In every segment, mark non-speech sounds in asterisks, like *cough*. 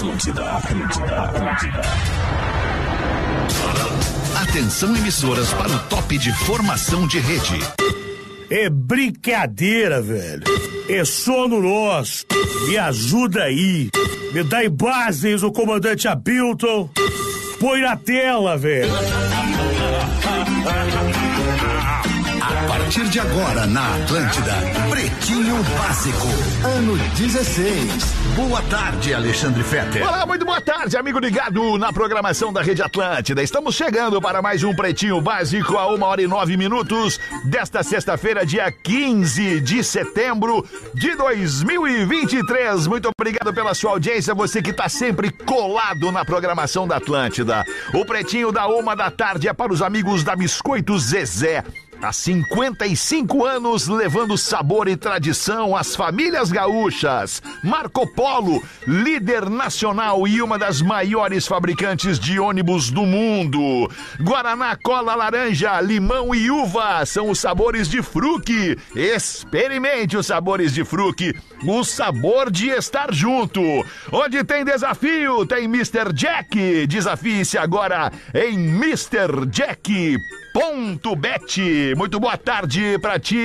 Atlântida, Atlântida, Atlântida. Atenção emissoras para o top de formação de rede. É brincadeira, velho. É sono nosso. Me ajuda aí. Me dá bases o comandante Abilton. Põe na tela, velho. *laughs* Partir de agora na Atlântida, Pretinho Básico, ano 16. Boa tarde, Alexandre Fetter. Olá, muito boa tarde, amigo ligado na programação da Rede Atlântida. Estamos chegando para mais um Pretinho Básico a uma hora e nove minutos desta sexta-feira, dia 15 de setembro de 2023. Muito obrigado pela sua audiência, você que está sempre colado na programação da Atlântida. O Pretinho da uma da tarde é para os amigos da Biscoito Zezé. Há 55 anos levando sabor e tradição às famílias gaúchas. Marco Polo, líder nacional e uma das maiores fabricantes de ônibus do mundo. Guaraná, cola, laranja, limão e uva são os sabores de fruque. Experimente os sabores de fruque, o sabor de estar junto. Onde tem desafio, tem Mr. Jack. Desafie-se agora em Mr. Ponto Bet. Muito boa tarde pra ti.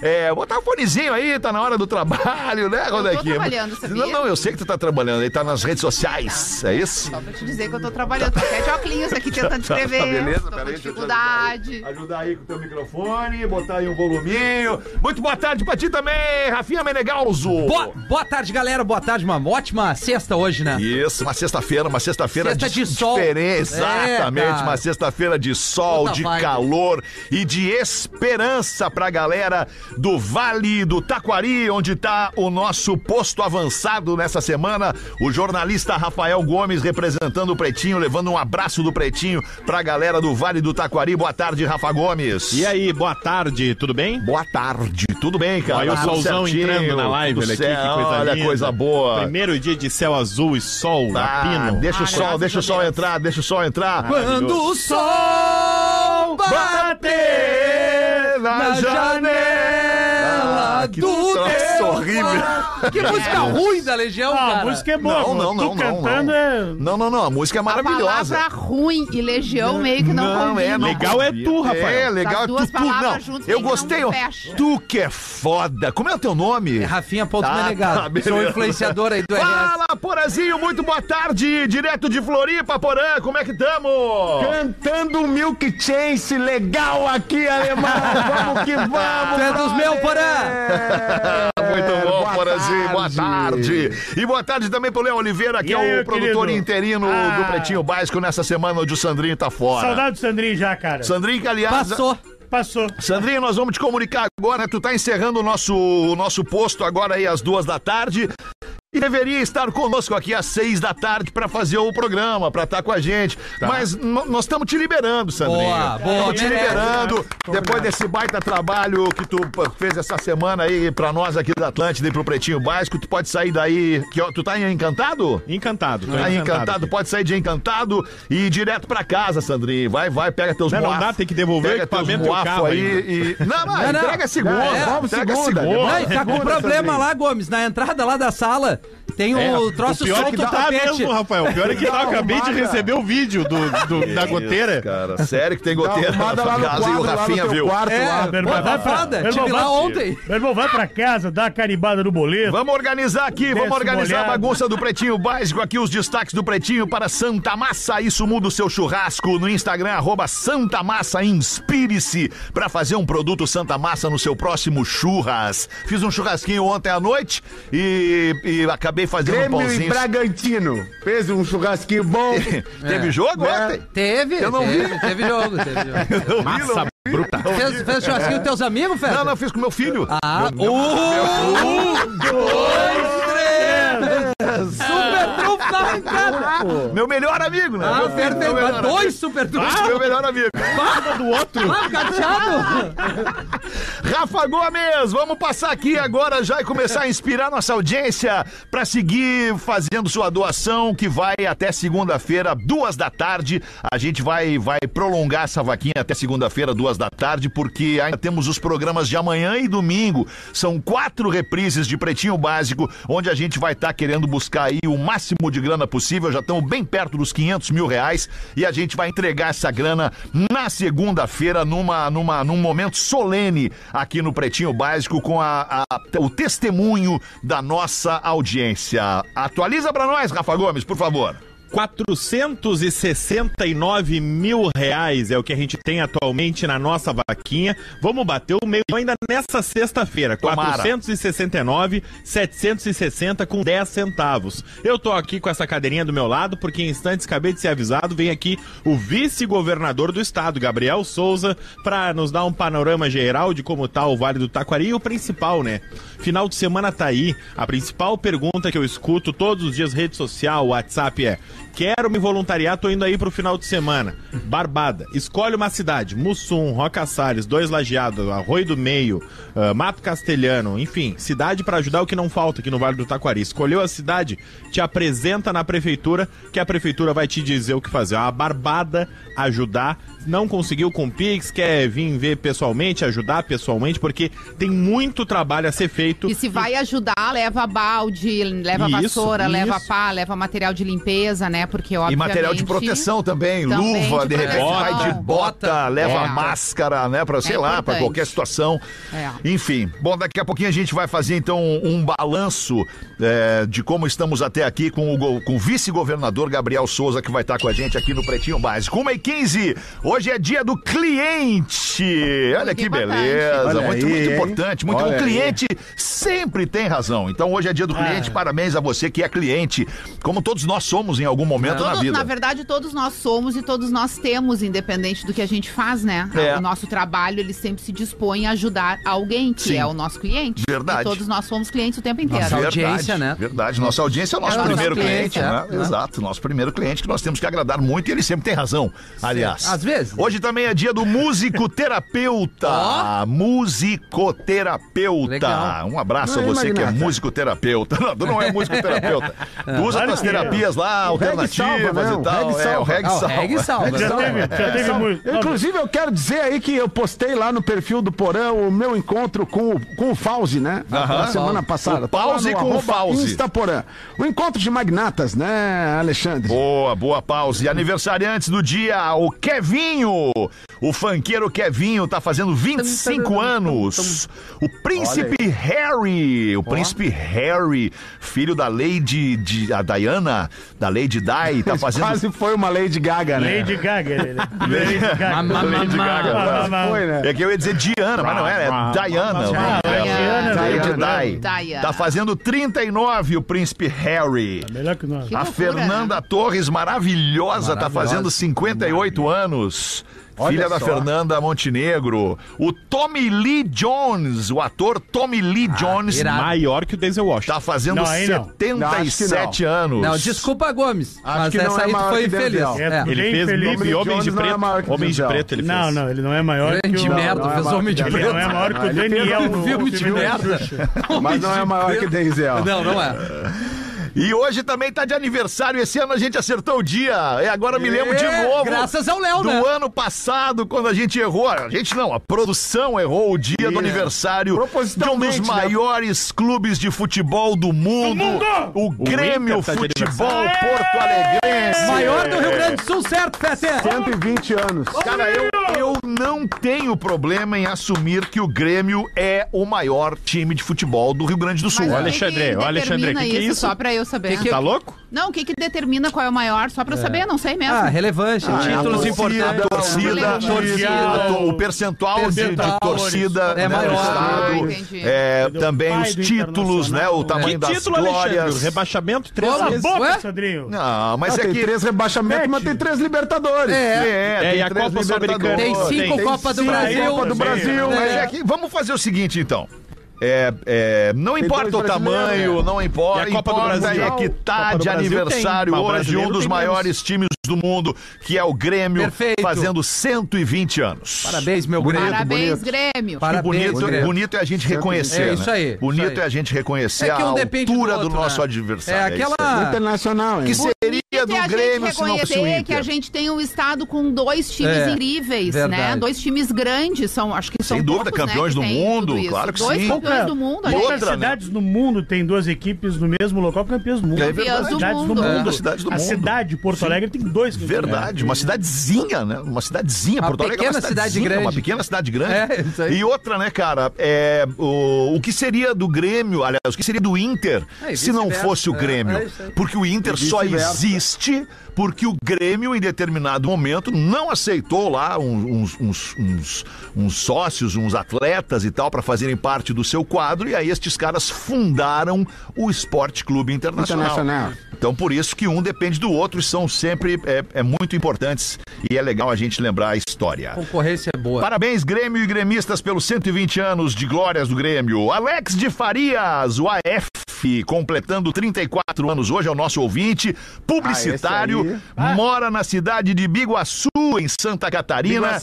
É, botar um fonezinho aí, tá na hora do trabalho, né, Rodequinha? trabalhando, sabia? Não, não, eu sei que tu tá trabalhando, aí tá nas redes sociais, é isso? Só pra te dizer que eu tô trabalhando. Tô até de óculos aqui tentando *laughs* escrever. Tá, beleza, tô com peraí, deixa eu te dificuldade. Ajudar aí com o teu microfone, botar aí um voluminho. Muito boa tarde pra ti também, Rafinha Menegalzo. Boa, boa tarde, galera. Boa tarde. Uma ótima sexta hoje, né? Isso, uma sexta-feira, uma sexta-feira Sexta de sol. diferente. É, Exatamente, cara. uma sexta-feira de sol, Outra de vibe. calor e de esperança pra galera do Vale do Taquari, onde tá o nosso posto avançado nessa semana. O jornalista Rafael Gomes representando o Pretinho, levando um abraço do Pretinho pra galera do Vale do Taquari. Boa tarde, Rafa Gomes. E aí, boa tarde, tudo bem? Boa tarde, tudo bem, cara? Olha o solzão certinho, entrando na live, olha aqui, que coisa Olha, linda. coisa boa. Primeiro dia de céu azul e sol, Ah, lapino. deixa o Ah, sol, deixa o a sol entrar, deixa o sol entrar. Quando o sol bater na janela horrível. Que música ruim da Legião, Ah, cara. a música é boa. Não, não, Tu não, não, cantando não. é... Não, não, não, a música é A maravilhosa. palavra ruim e legião meio que não, combina. não Legal é tu, Rafael. É, legal é duas tu, tu, palavras não. juntas Eu gostei, não. Tu que é foda. Como é o teu nome? É Rafinha Ponto Menegado. tá, beleza. Sou influenciador aí do RS. Fala, Porazinho, muito boa tarde, direto de Floripa, Porã, como é que tamo? Cantando Milk Chance, legal aqui, alemão. *laughs* Vamos que vamos. Tu é dos meus, Porã. Muito bom, boa Porazinho, boa tarde. tarde. E boa tarde também pro Léo Oliveira, que E aí, é o meu produtor querido? interino Ah. do Pretinho Básico nessa semana onde o Sandrinho tá fora. Saudade do Sandrinho já, cara. Sandrinho, que aliás... Passou. Passou. Sandrinho, nós vamos te comunicar agora. Tu tá encerrando o nosso, o nosso posto agora aí às duas da tarde. E deveria estar conosco aqui às seis da tarde para fazer o programa, para estar com a gente. Mas n- nós estamos te liberando, Sandrinho. Boa, boa, Estamos te merece. liberando. Depois desse baita trabalho que tu fez essa semana aí para nós aqui da Atlântida e pro Pretinho Básico, tu pode sair daí. Que, ó, tu tá em encantado? Encantado, Tá encantado. encantado, pode sair de encantado e ir direto pra casa, Sandrinho. Vai, vai, pega teus Não, não dá, tem que devolver o pega teus equipamento e o moafo carro aí e. Não, não, Não, não. entrega segunda. É, vamos entrega segunda, segunda. Não, tá com Segunda, problema Sandrinho. lá, Gomes. Na entrada lá da sala tem o É, troço o pior é que do tá tapete. mesmo, Rafael. O pior é que tá, eu acabei de receber o vídeo do, do- *laughs* da goteira. Cara, sério que tem Dá goteira na lá no casa e o quadro, lá no Rafinha viu. quarto, É, lá. Meu irmão, Pô, vai pra- foda, meu irmão, lá ontem. Meu irmão, vai pra casa, dá a carimbada no boleto. Vamos organizar aqui, vamos Desce organizar a molhado. bagunça do Pretinho Básico aqui, os destaques do Pretinho para Santa Massa. Isso muda o seu churrasco no Instagram, arroba Santa Massa. Inspire-se para fazer um produto Santa Massa no seu próximo churras. Fiz um churrasquinho ontem à noite e, e acabei fazendo um Grêmio e pãozinho. Bragantino. Fez um churrasquinho bom. *laughs* Teve jogo Né? ontem? Teve, Eu não teve, vi. teve jogo, teve jogo. *laughs* Eu Massa não vi. bruta. Fez, fez churrasquinho com teus amigos, Fred? Não, não, fiz com meu filho. Ah, um, dois, três. Super trunfo arrancada. Meu melhor amigo, né? Ah, perfeito. meu melhor Mas Dois super trunfos. amigo. Meu melhor amigo. Ah, cateado. *laughs* Rafa Gomes, vamos passar aqui agora já e começar a inspirar nossa audiência para seguir fazendo sua doação que vai até segunda-feira, duas da tarde. A gente vai, vai prolongar essa vaquinha até segunda-feira, duas da tarde, porque ainda temos os programas de amanhã e domingo. São quatro reprises de Pretinho Básico, onde a gente vai estar querendo buscar aí o máximo de grana possível. Já estamos bem perto dos 500 mil reais e a gente vai entregar essa grana na segunda-feira, numa, numa, num momento solene aqui no Pretinho Básico, com a, a- o testemunho da nossa audiência. Atualiza para nós, Rafa Gomes, por favor. 469 mil reais é o que a gente tem atualmente na nossa vaquinha. Vamos bater o meio ainda nessa sexta-feira. Tomara. 469, 760 com 10 centavos. Eu tô aqui com essa cadeirinha do meu lado porque em instantes acabei de ser avisado, vem aqui o vice-governador do estado, Gabriel Souza, para nos dar um panorama geral de como tá o Vale do Taquari e o principal, né? Final de semana tá aí. A principal pergunta que eu escuto todos os dias rede social, WhatsApp é: Quero me voluntariar, tô indo aí pro final de semana. Barbada. Escolhe uma cidade. Mussum, Roca Salles, Dois Lajeados, Arroio do Meio, ah, Mato Castelhano, enfim, cidade pra ajudar o que não falta aqui no Vale do Taquari. Escolheu a cidade, te apresenta na prefeitura, que a prefeitura vai te dizer o que fazer. É uma barbada ajudar. Não conseguiu com o Pix, quer vir ver pessoalmente, ajudar pessoalmente, porque tem muito trabalho a ser feito. E se vai ajudar, leva balde, leva Isso, vassoura, isso. leva pá, leva material de limpeza, né? Porque, E obviamente... material de proteção também, Também luva, de de repente vai de bota, leva É. máscara, né, para sei É lá, para qualquer situação. É. Enfim, bom, daqui a pouquinho a gente vai fazer então um balanço é, de como estamos até aqui com o, com o vice-governador Gabriel Souza, que vai estar com a gente aqui no Pretinho Básico. 1 e 15 hoje é dia do cliente. Olha que beleza, Olha muito, aí, muito importante. Muito, o aí. cliente sempre tem razão. Então hoje é dia do cliente, parabéns a você que é cliente, como todos nós somos em algum momento na Todos- vida. na verdade, todos nós somos e todos nós temos, independente do que a gente faz, né? É. O nosso trabalho, ele sempre se dispõe a ajudar alguém, que Sim. é o nosso cliente. Verdade. E todos nós somos clientes o tempo inteiro. Nossa audiência, né? Verdade, nossa audiência é o nosso É primeiro cliente, cliente, né? é, né? Exato, nosso primeiro cliente que nós temos que agradar muito e ele sempre tem razão, aliás. Às vezes. Hoje também é dia do musicoterapeuta. Musicoterapeuta. Legal. Um abraço a Aí, você que é Magnata. musicoterapeuta. Não, tu não é musicoterapeuta. *laughs* Tu usa tuas que é. terapias lá, alternativas salva, e tal. reggae é, o salva. reggae Ah, o salva. reggae salva. Já teve, já teve Só- muito. Inclusive, eu quero dizer aí que eu postei lá no perfil do Porão o meu encontro com o, com o Fauzi, né? Aham. Na semana passada. O Pause Tá lá no com o arroba Fauzi. O encontro de magnatas, né, Alexandre? Boa, boa pausa. E aniversariantes do dia, o Kevinho. O funkeiro Kevinho tá fazendo 25 anos. O príncipe Harry. O príncipe Harry, filho da Lady de, a Diana, da Lady Di, *laughs* tá fazendo. Quase foi uma Lady Gaga, né? Lady Gaga. *laughs* Lady Gaga. Lady Gaga. Foi, né? É que eu ia dizer Diana, mas não é, é Diana. Lady. Di. Tá fazendo 39 o príncipe Harry. Melhor que nós. A Fernanda Torres, maravilhosa, tá fazendo 58 anos. Olha Filha da só. Fernanda Montenegro. O Tommy Lee Jones, o ator Tommy Lee Jones, irado. Maior que o Denzel Washington. tá fazendo Não, aí não. 77 anos. Não, desculpa, Gomes. mas que não essa é aí maior foi infeliz. Denzel. É. Ele fez Tommy Homens de Jones não é Preto. que Homens de. Preto ele fez. Não, não, ele não é maior que Grande o... merda, não é fez maior homem de que Ele preto. não é maior que o Daniel no filme de merda. Mas não é maior que Denzel. Não, não é. E hoje também tá de aniversário. Esse ano a gente acertou o dia. E agora me lembro de É, novo. graças ao Léo, do né? ano passado, quando a gente errou. A gente não, a produção errou o dia do aniversário de um dos né? maiores clubes de futebol do mundo. mundo! O Grêmio Inter tá Futebol. Porto Alegrense. Maior do Rio Grande do Sul, certo, Fete? 120 anos. Cara, eu, eu não tenho problema em assumir que o Grêmio é o maior time de futebol do Rio Grande do Sul. Mas o Alexandre, Alexandre, determina que que é isso? isso? Só pra eu saber. Que que- Tá louco? Não, o que que determina qual é o maior? Só pra eu saber, não sei mesmo. Ah, relevância, Ah, títulos a importantes. A torcida, Torcida. a to- o percentual, de- de, Percentual, torcida é né, maior. do Ah, estado, entendi. é, também os títulos, né, o tamanho Que das título, Alexandre? glórias. O rebaixamento três Como? Cala a vezes. boca? Sandrinho. Não, mas Ah, é tem que três rebaixamentos, mas tem três Libertadores. É. é, É, tem e a três Copa Sul-Americana? Libertadores. Tem cinco Tem Copa do cinco Brasil. Copa do Brasil. Mas É. é que vamos fazer o seguinte então. É, é, não Tem importa o tamanho, não importa. E a Copa do importa Brasil? é que tá do de Brasil aniversário tem, hoje um dos maiores times do mundo, que é o Grêmio, Perfeito. fazendo 120 anos. Parabéns, meu Grêmio. Parabéns, bonito. Grêmio. Parabéns, bonito, Grêmio. bonito é a gente reconhecer. É isso né? aí, Bonito isso aí. é a gente reconhecer É um a depende do altura do, outro, nosso né? adversário. É isso aquela-. Internacional, hein? Que seria do é a Grêmio gente se não fosse o reconhecer Inter. que a gente tem um estado com dois times É, incríveis, verdade. né? Dois times grandes, são, acho que são Sem dúvida, poucos, né, campeões que do mundo, claro que sim. Campeões do mundo. A Poucas outra, né? cidades no mundo tem duas equipes no mesmo local campeãs do mundo. É do cidades mundo. do É. mundo. Cidades do a mundo. cidade de Porto Alegre tem dois campeões. Verdade, uma cidadezinha, né? Uma cidadezinha. Uma Porto Alegre é uma cidade grande. Uma pequena cidade grande. É, isso aí. E outra, né, cara? É, o, o que seria do Grêmio, aliás, o que seria do Inter É, se não fosse o É, Grêmio? é. Porque o Inter só existe porque o Grêmio, em determinado momento, não aceitou lá uns, uns- uns- uns sócios, uns atletas e tal, para fazerem parte do seu quadro, e aí estes caras fundaram o Esporte Clube Internacional. Internacional. Então, por isso que um depende do outro e são sempre é, é muito importantes e é legal a gente lembrar a história. Concorrência é boa. Parabéns, Grêmio e gremistas, pelos 120 anos de glórias do Grêmio. Alex de Farias, o AF, completando 34 anos hoje, é o nosso ouvinte, publicitário, Ah, mora na cidade de Biguaçu, em Santa Catarina.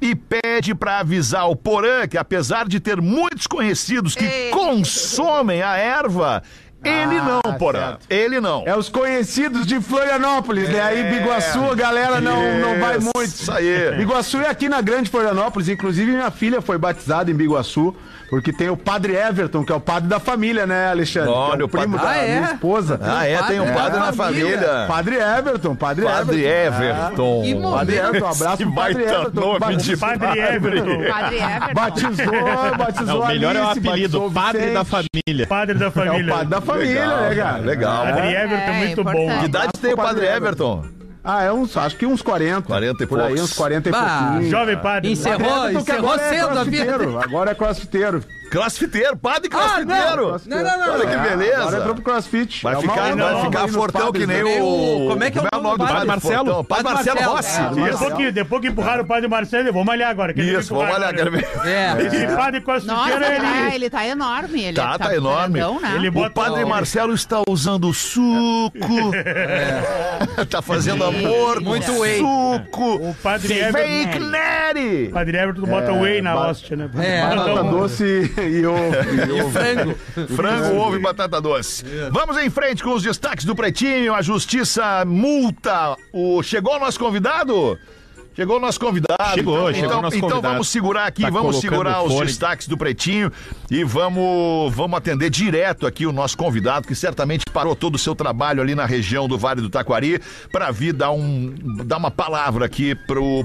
E pede pra avisar o Porã que, apesar de ter muitos conhecidos que Ei. consomem a erva, ele Ah, não, Porã. certo. Ele não. É os conhecidos de Florianópolis, né? Aí Biguaçu a galera não, não vai Isso muito. aí. Biguaçu é aqui na Grande Florianópolis. Inclusive, minha filha foi batizada em Biguaçu. Porque tem o padre Everton, que é o padre da família, né, Alexandre? Olha, que é o o primo padre- da Ah, é? minha esposa. Ah, é, tem um É, padre na família. família. Padre Everton, padre, Padre Everton. Que Padre momento. Everton, um abraço Que pro padre baita Everton. nome Ba- de Padre Everton. Padre Everton. Batizou, batizou Não, o melhor é o Alice, apelido, padre Vicente. da família. Padre da É família. o padre da família, Legal, né, cara? legal. Padre É. Everton, É, muito bom. Que idade tem o padre Padre Everton? Ah, é uns, acho que uns 40. 40 e Por aí, poucos. uns 40 e Bah, pouquinho. Jovem padre. Encerrou, que encerrou agora é cedo a vida. Agora é crossfiteiro. Crossfiteiro, padre Ah, crossfiteiro. não, não, não, Olha que É, Agora beleza. entrou pro crossfit. Vai É ficar, vai ficar fortão que nem né? o. Como é que é o nome do padre? Marcelo? Padre Padre Marcelo. Rossi. É, Depois que, depois que empurraram o padre Marcelo, vamos olhar agora. quem Isso, vamos olhar. Quero ver. É. Esse padre crossfiteiro, ele, tá, ele, tá enorme. Ele Tá, tá enorme. grandão, né? ele O padre Marcelo está usando suco. *laughs* *laughs* tá fazendo amor com Muito whey. suco. O padre Fake Everton... Nery. O padre Everton bota whey na hóstia, né? É, Batata doce *laughs* e ovo. E ovo. Frango. Frango, ovo e batata doce. Vamos em frente com os destaques do Pretinho. A justiça multa. O... Chegou o nosso convidado? Chegou o nosso convidado. Chegou, então, chegou então, nosso então convidado. vamos segurar aqui, Tá vamos segurar os fone. destaques do Pretinho e vamos, vamos atender direto aqui o nosso convidado, que certamente parou todo o seu trabalho ali na região do Vale do Taquari para vir dar, um, dar uma palavra aqui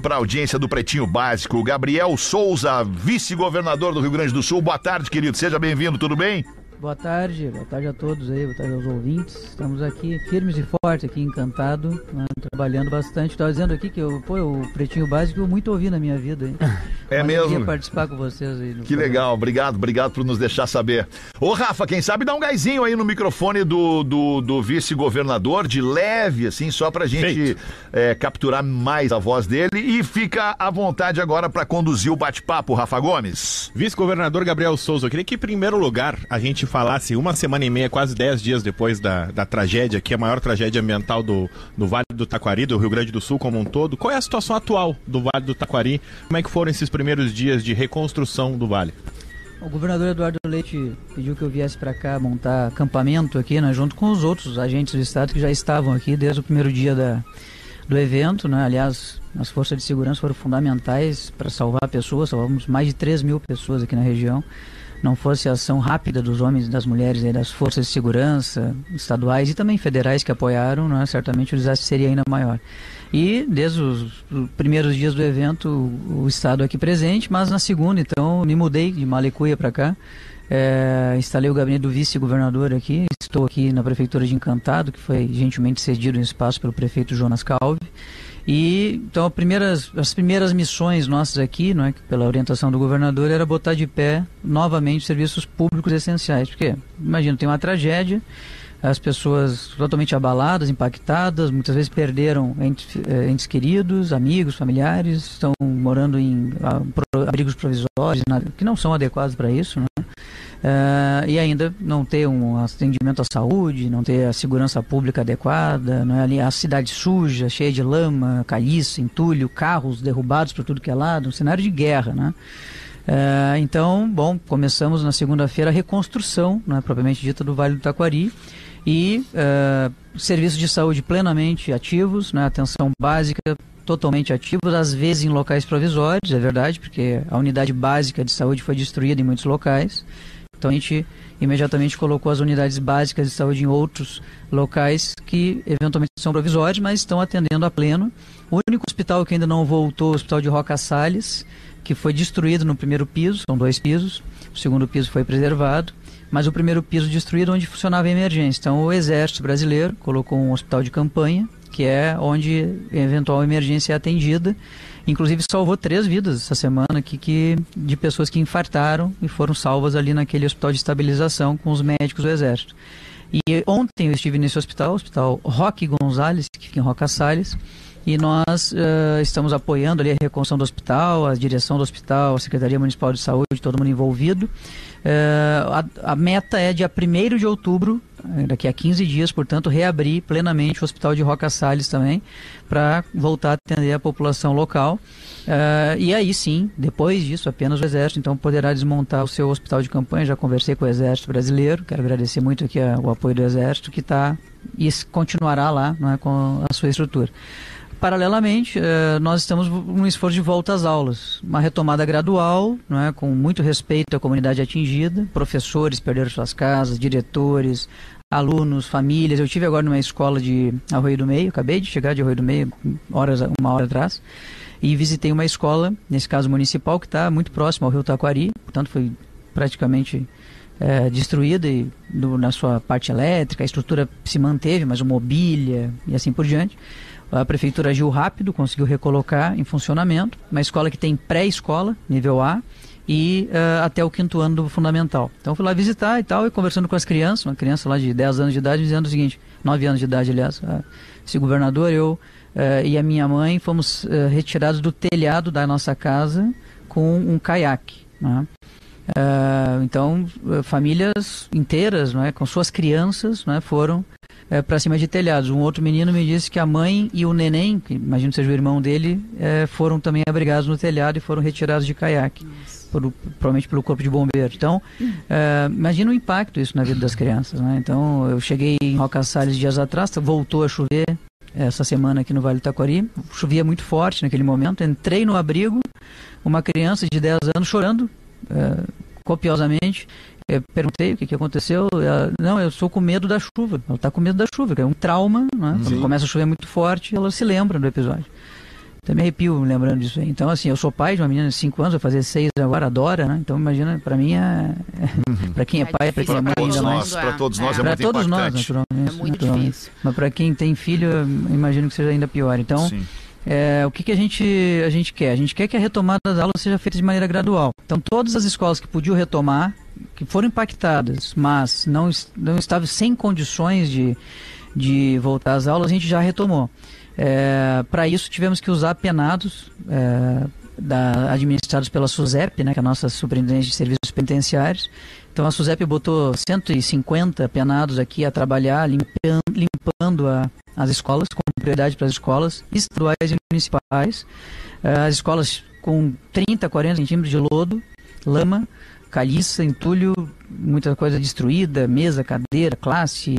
para a audiência do Pretinho Básico. Gabriel Souza, vice-governador do Rio Grande do Sul. Boa tarde, querido. Seja bem-vindo, tudo bem? Boa tarde, boa tarde a todos aí, boa tarde aos ouvintes. Estamos aqui firmes e fortes, aqui encantado, né, trabalhando bastante. Estava dizendo aqui que eu, pô, o Pretinho Básico eu muito ouvi na minha vida. Hein? *laughs* É Uma mesmo? alegria participar com vocês aí. no Que programa. legal, obrigado, obrigado por nos deixar saber. Ô, Rafa, quem sabe dá um gásinho aí no microfone do, do, do vice-governador, de leve, assim, só pra gente é, capturar mais a voz dele. E fica à vontade agora pra conduzir o bate-papo, Rafa Gomes. Vice-governador Gabriel Souza, eu queria que, em primeiro lugar, a gente falasse uma semana e meia, quase dez dias depois da, da tragédia, que é a maior tragédia ambiental do, do Vale do Taquari, do Rio Grande do Sul como um todo. Qual é a situação atual do Vale do Taquari? Como é que foram esses primeiros dias de reconstrução do Vale? O governador Eduardo Leite pediu que eu viesse para cá montar acampamento aqui, né, junto com os outros agentes do Estado que já estavam aqui desde o primeiro dia da, do evento. Né? Aliás, as forças de segurança foram fundamentais para salvar pessoas, salvamos mais de 3 mil pessoas aqui na região. Não fosse a ação rápida dos homens e das mulheres, aí, das forças de segurança estaduais e também federais que apoiaram, né? certamente o desastre seria ainda maior. E desde os, os primeiros dias do evento, o, Estado aqui presente, mas na segunda, então, me mudei de Malicuia para cá. É, instalei o gabinete do vice-governador aqui. Estou aqui na prefeitura de Encantado, que foi gentilmente cedido um espaço pelo prefeito Jonas Calvi. E então as primeiras, as primeiras missões nossas aqui, não é, pela orientação do governador, era botar de pé novamente serviços públicos essenciais. Porque, imagina, tem uma tragédia, as pessoas totalmente abaladas, impactadas, muitas vezes perderam entes, eh, entes queridos, amigos, familiares, estão morando em ah, abrigos provisórios, que não são adequados para isso, né? Eh, e ainda não ter um atendimento à saúde, não ter a segurança pública adequada, não é? ali a cidade suja, cheia de lama, caliça, entulho, carros derrubados por tudo que é lado, um cenário de guerra, né? Eh, então, bom, começamos na segunda-feira a reconstrução, não é propriamente dita, do Vale do Taquari e eh, serviços de saúde plenamente ativos, né, atenção básica totalmente ativos, às vezes em locais provisórios, é verdade, porque a unidade básica de saúde foi destruída em muitos locais. Então a gente imediatamente colocou as unidades básicas de saúde em outros locais que eventualmente são provisórios, mas estão atendendo a pleno. O único hospital que ainda não voltou é o Hospital de Roca Salles, que foi destruído no primeiro piso, são dois pisos, o segundo piso foi preservado, mas o primeiro piso destruído onde funcionava a emergência. Então o Exército Brasileiro colocou um hospital de campanha, que é onde eventual emergência é atendida. Inclusive salvou três vidas essa semana aqui que, de pessoas que infartaram e foram salvas ali naquele hospital de estabilização com os médicos do Exército. E ontem eu estive nesse hospital, o Hospital Roque Gonzalez, que fica em Roca Salles, e nós uh, estamos apoiando ali a reconstrução do hospital, a direção do hospital, a Secretaria Municipal de Saúde, todo mundo envolvido. Uh, a, a, meta é dia 1 de outubro, daqui a 15 dias, portanto, reabrir plenamente o Hospital de Roca Salles também, para voltar a atender a população local. Uh, e aí sim, depois disso, apenas o Exército então poderá desmontar o seu hospital de campanha. Já conversei com o Exército Brasileiro, quero agradecer muito aqui a, o apoio do Exército, que está e continuará lá não é, com a sua estrutura. Paralelamente, uh, nós estamos num esforço de volta às aulas, uma retomada gradual, não é, com muito respeito à comunidade atingida, professores perderam suas casas, diretores, alunos, famílias. Eu tive agora numa escola de Arroio do Meio, acabei de chegar de Arroio do Meio, horas, uma hora atrás, e visitei uma escola, nesse caso municipal, que está muito próximo ao Rio Taquari, portanto foi praticamente é, destruída e, do, na sua parte elétrica, a estrutura se manteve, mas o mobília e assim por diante. A prefeitura agiu rápido, conseguiu recolocar em funcionamento. Uma escola que tem pré-escola, nível A, e uh, até o quinto ano do fundamental. Então fui lá visitar e tal, e conversando com as crianças, uma criança lá de 10 anos de idade, dizendo o seguinte, 9 anos de idade, aliás, uh, esse governador, eu uh, e a minha mãe fomos uh, retirados do telhado da nossa casa com um caiaque. Né? então, famílias inteiras, né, com suas crianças, né, foram é, para cima de telhados. Um outro menino me disse que a mãe e o neném, que imagino seja o irmão dele, é, foram também abrigados no telhado e foram retirados de caiaque, por, provavelmente pelo corpo de bombeiro. Então, é, imagina o impacto isso na vida das crianças. Né? Então, eu cheguei em Roca Salles dias atrás, voltou a chover essa semana aqui no Vale do Taquari, chovia muito forte naquele momento, entrei no abrigo, uma criança de 10 anos chorando, é, copiosamente, eu perguntei o que, que aconteceu. Ela, não, eu sou com medo da chuva. Ela está com medo da chuva, que é um trauma. Né? Quando começa a chover muito forte, ela se lembra do episódio. Até me arrepio me lembrando disso aí. Então, assim, eu sou pai de uma menina de 5 anos, vai fazer 6 agora, adora, né? Então, imagina, para mim é. Uhum. para quem é, pai, para quem é mãe, ainda mais. Para todos nós é, Para muito todos nós, impactante. naturalmente. É muito naturalmente. difícil. Mas para quem tem filho, imagino que seja ainda pior. Então, Sim. é, o que, que a, gente, a gente quer? A gente quer que a retomada das aulas seja feita de maneira gradual. Então, todas as escolas que podiam retomar, que foram impactadas, mas não, não estavam sem condições de, de voltar às aulas, a gente já retomou. Para isso, tivemos que usar penados é, da- administrados pela SUSEP, né, que é a nossa Superintendência de Serviços Penitenciários. Então, a SUSEP botou 150 penados aqui a trabalhar, limpando, limpando a- as escolas, com prioridade para as escolas estaduais e municipais. Eh, as escolas com 30, 40 centímetros de lodo, lama, caliça, entulho, muita coisa destruída, mesa, cadeira, classe,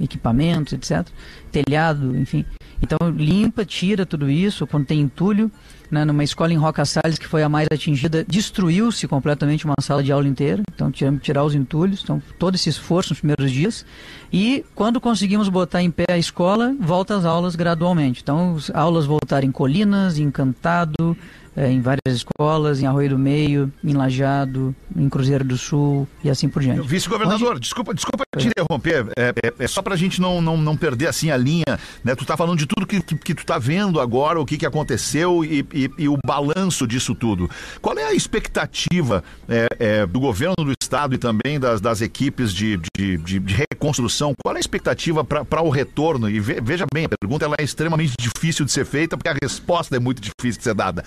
equipamentos, etc. Telhado, enfim. Então limpa, tira tudo isso, quando tem entulho. Né, numa escola em Roca Salles, que foi a mais atingida, destruiu-se completamente uma sala de aula inteira. Então tivemos que tirar os entulhos. Então todo esse esforço nos primeiros dias. E quando conseguimos botar em pé a escola, volta às aulas gradualmente. Então as aulas voltaram em Colinas, Encantado, eh, em várias escolas, em Arroio do Meio, em Lajado, em Cruzeiro do Sul e assim por diante. Vice-governador, desculpa, desculpa te interromper. É, é- é só pra gente não, não, não perder assim a linha, né? Tu tá falando de tudo que, que, que tu tá vendo agora, o que, que aconteceu e, e- e o balanço disso tudo. Qual é a expectativa é, é, do governo do estado e também das, das equipes de, de, de- de reconstrução? Qual é a expectativa para o retorno? E ve- veja bem, a pergunta ela é extremamente difícil de ser feita porque a resposta é muito difícil de ser dada.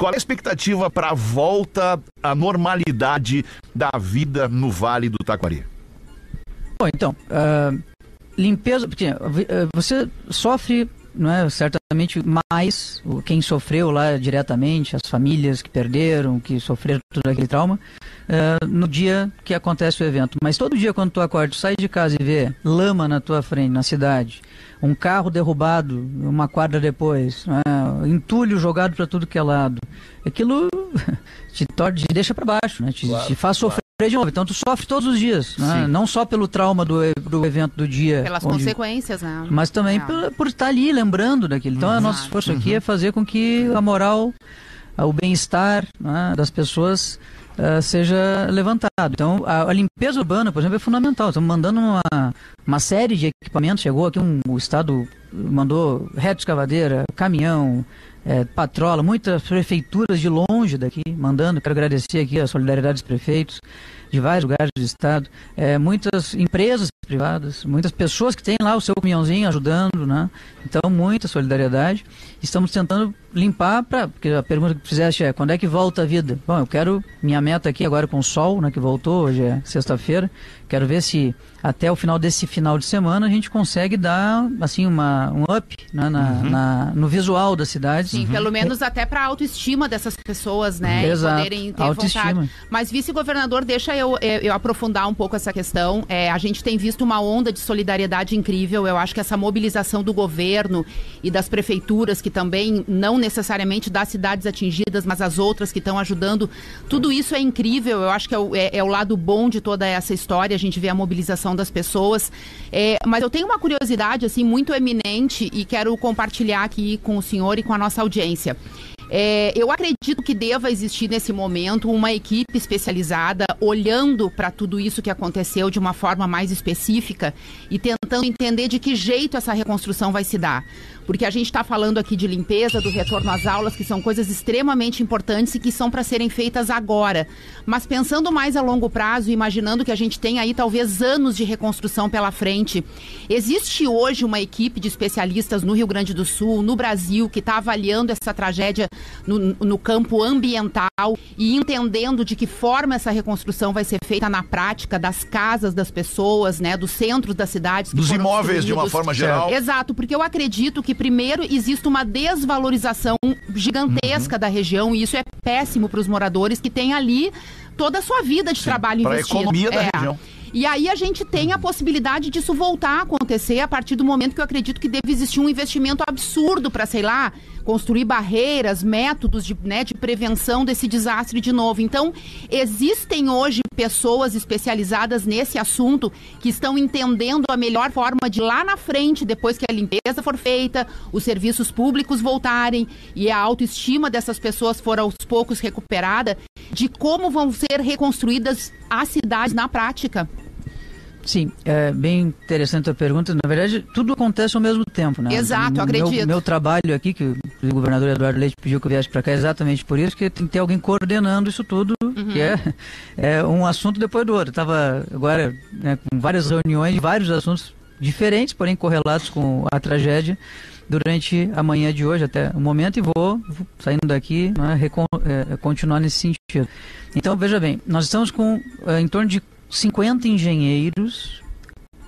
Qual é a expectativa para a volta à normalidade da vida no Vale do Taquari? Bom, então, ah, limpeza, porque ah, você sofre, não é, certamente mais quem sofreu lá diretamente, as famílias que perderam, que sofreram todo aquele trauma, ah, no dia que acontece o evento. Mas todo dia quando tu acorda, tu sai de casa e vê lama na tua frente, na cidade, um carro derrubado uma quadra depois, né, entulho jogado para tudo que é lado, aquilo *laughs* te, tor- te deixa para baixo, né, te, te faz sofrer de novo. Então tu sofre todos os dias, né? não só pelo trauma do, do evento do dia, Pelas onde- consequências, né? mas também É. por, por estar ali lembrando daquilo. Então a nosso esforço aqui é fazer com que a moral, o bem-estar né, das pessoas ah, seja levantado. Então a, a limpeza urbana, por exemplo, é fundamental. Estamos mandando uma, uma série de equipamentos. Chegou aqui um, o estado mandou reto escavadeira, caminhão, eh, patrola, muitas prefeituras de longe daqui mandando. Quero agradecer aqui a solidariedade dos prefeitos de vários lugares do estado, eh, muitas empresas privadas, muitas pessoas que têm lá o seu caminhãozinho ajudando, né? Então, muita solidariedade. Estamos tentando limpar, pra, porque a pergunta que fizeste é, quando é que volta a vida? Bom, eu quero, minha meta aqui agora com o sol, né, que voltou, hoje é sexta-feira, quero ver se até o final desse final de semana a gente consegue dar, assim, uma, um up né, na, na- no visual da cidade. Sim, pelo menos até para a autoestima dessas pessoas, né? Exato, E poderem ter autoestima. vontade. Mas, vice-governador, deixa eu, eu, eu aprofundar um pouco essa questão. É, a gente tem visto uma onda de solidariedade incrível. Eu acho que essa mobilização do governo e das prefeituras, que também, não necessariamente das cidades atingidas, mas as outras que estão ajudando, tudo isso é incrível. Eu acho que é o, é- é o lado bom de toda essa história. A gente vê a mobilização das pessoas. É, mas eu tenho uma curiosidade, assim, muito eminente e quero compartilhar aqui com o senhor e com a nossa audiência. É, eu acredito que deva existir nesse momento uma equipe especializada olhando para tudo isso que aconteceu de uma forma mais específica e tentando entender de que jeito essa reconstrução vai se dar. Porque a gente está falando aqui de limpeza, do retorno às aulas, que são coisas extremamente importantes e que são para serem feitas agora. Mas pensando mais a longo prazo, imaginando que a gente tem aí talvez anos de reconstrução pela frente, existe hoje uma equipe de especialistas no Rio Grande do Sul, no Brasil, que está avaliando essa tragédia no, no campo ambiental e entendendo de que forma essa reconstrução vai ser feita na prática das casas das pessoas, né, dos centros das cidades. Dos imóveis, de uma forma geral. Exato, porque eu acredito que primeiro existe uma desvalorização gigantesca da região e isso é péssimo para os moradores que têm ali toda a sua vida de trabalho pra investida. economia da É. região. E aí a gente tem a possibilidade disso voltar a acontecer a partir do momento que eu acredito que deve existir um investimento absurdo para, sei lá, construir barreiras, métodos de, né, de prevenção desse desastre de novo. Então, existem hoje pessoas especializadas nesse assunto que estão entendendo a melhor forma de lá na frente, depois que a limpeza for feita, os serviços públicos voltarem e a autoestima dessas pessoas for aos poucos recuperada, de como vão ser reconstruídas as cidades na prática. Sim, é bem interessante a pergunta. Na verdade, tudo acontece ao mesmo tempo, né? Exato, Meu- acredito. Meu trabalho aqui, que o governador Eduardo Leite pediu que eu viesse para cá, é exatamente por isso, que tem que ter alguém coordenando isso tudo, Uhum. que é, é um assunto depois do outro. Estava agora né, com várias reuniões vários assuntos diferentes, porém correlatos com a tragédia durante a manhã de hoje até o momento e vou, vou saindo daqui né, é, continuar nesse sentido. Então, veja bem, nós estamos com é, em torno de 50 engenheiros.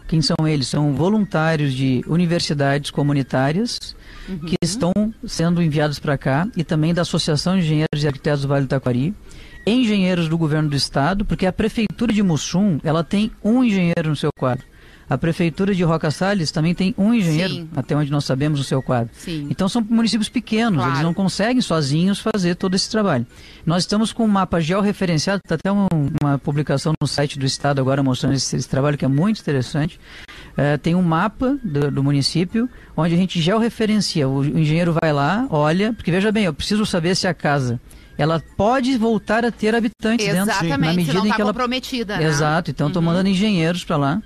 Quem são eles? São voluntários de universidades comunitárias que estão sendo enviados para cá e também da Associação de Engenheiros e Arquitetos do Vale do Taquari, engenheiros do governo do estado, porque a prefeitura de Mussum, ela tem um engenheiro no seu quadro. A prefeitura de Roca Salles também tem um engenheiro, Sim. até onde nós sabemos, no seu quadro. Sim. Então são municípios pequenos, Claro. eles não conseguem sozinhos fazer todo esse trabalho. Nós estamos com um mapa georreferenciado, está até um- uma publicação no site do estado agora mostrando esse, esse trabalho que é muito interessante. Eh, tem um mapa do, do município onde a gente georreferencia. O, o engenheiro vai lá, olha, porque veja bem, eu preciso saber se a casa ela pode voltar a ter habitantes dentro, na Exatamente, medida não em que ela comprometida. né? Exato, então estou mandando engenheiros para lá.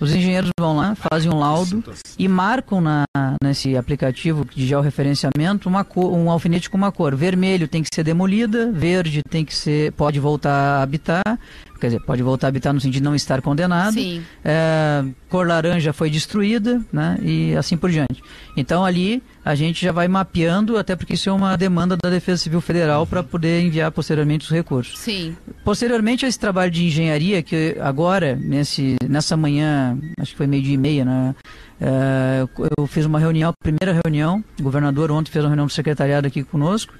Os engenheiros vão lá, fazem um laudo e marcam na, nesse aplicativo de georreferenciamento uma cor, um alfinete com uma cor. Vermelho tem que ser demolida, verde tem que ser pode voltar a habitar, quer dizer, pode voltar a habitar no sentido de não estar condenado. Sim. É, cor laranja foi destruída, né? E assim por diante. Então ali a gente já vai mapeando, até porque isso é uma demanda da Defesa Civil Federal para poder enviar posteriormente os recursos. Sim. Posteriormente a esse trabalho de engenharia, que agora, nesse, nessa manhã, acho que foi meio dia e meia, né? é, eu fiz uma reunião, primeira reunião, o governador ontem fez uma reunião do secretariado aqui conosco,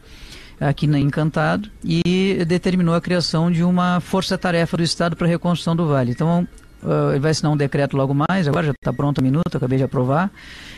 aqui na Encantado, e determinou a criação de uma força-tarefa do Estado para a reconstrução do Vale. Então, uh, ele vai assinar um decreto logo mais, agora já está pronto a minuto, acabei de aprovar,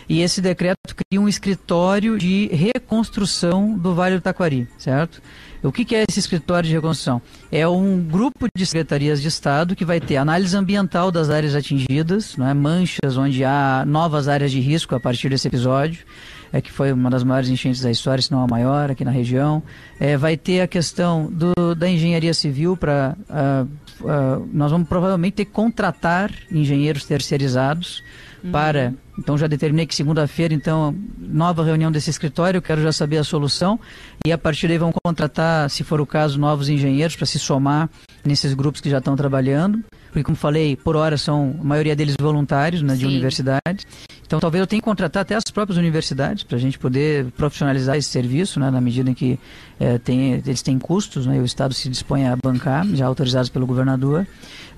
e esse decreto cria um escritório de reconstrução do Vale do Taquari, certo? O que, é esse escritório de reconstrução? É um grupo de secretarias de Estado que vai ter análise ambiental das áreas atingidas, não é? manchas onde há novas áreas de risco a partir desse episódio, é que foi uma das maiores enchentes da história, se não a maior aqui na região. É, vai ter a questão do, da engenharia civil para uh, uh, nós vamos provavelmente ter que contratar engenheiros terceirizados para. Então já determinei que segunda-feira, então, nova reunião desse escritório, eu quero já saber a solução. E a partir daí vão contratar, se for o caso, novos engenheiros para se somar nesses grupos que já estão trabalhando. Porque, como falei, por hora são a maioria deles voluntários né, de universidades. Então talvez eu tenha que contratar até as próprias universidades para a gente poder profissionalizar esse serviço, né, na medida em que eh, tem, eles têm custos, né, e o Estado se dispõe a bancar, já autorizados pelo governador.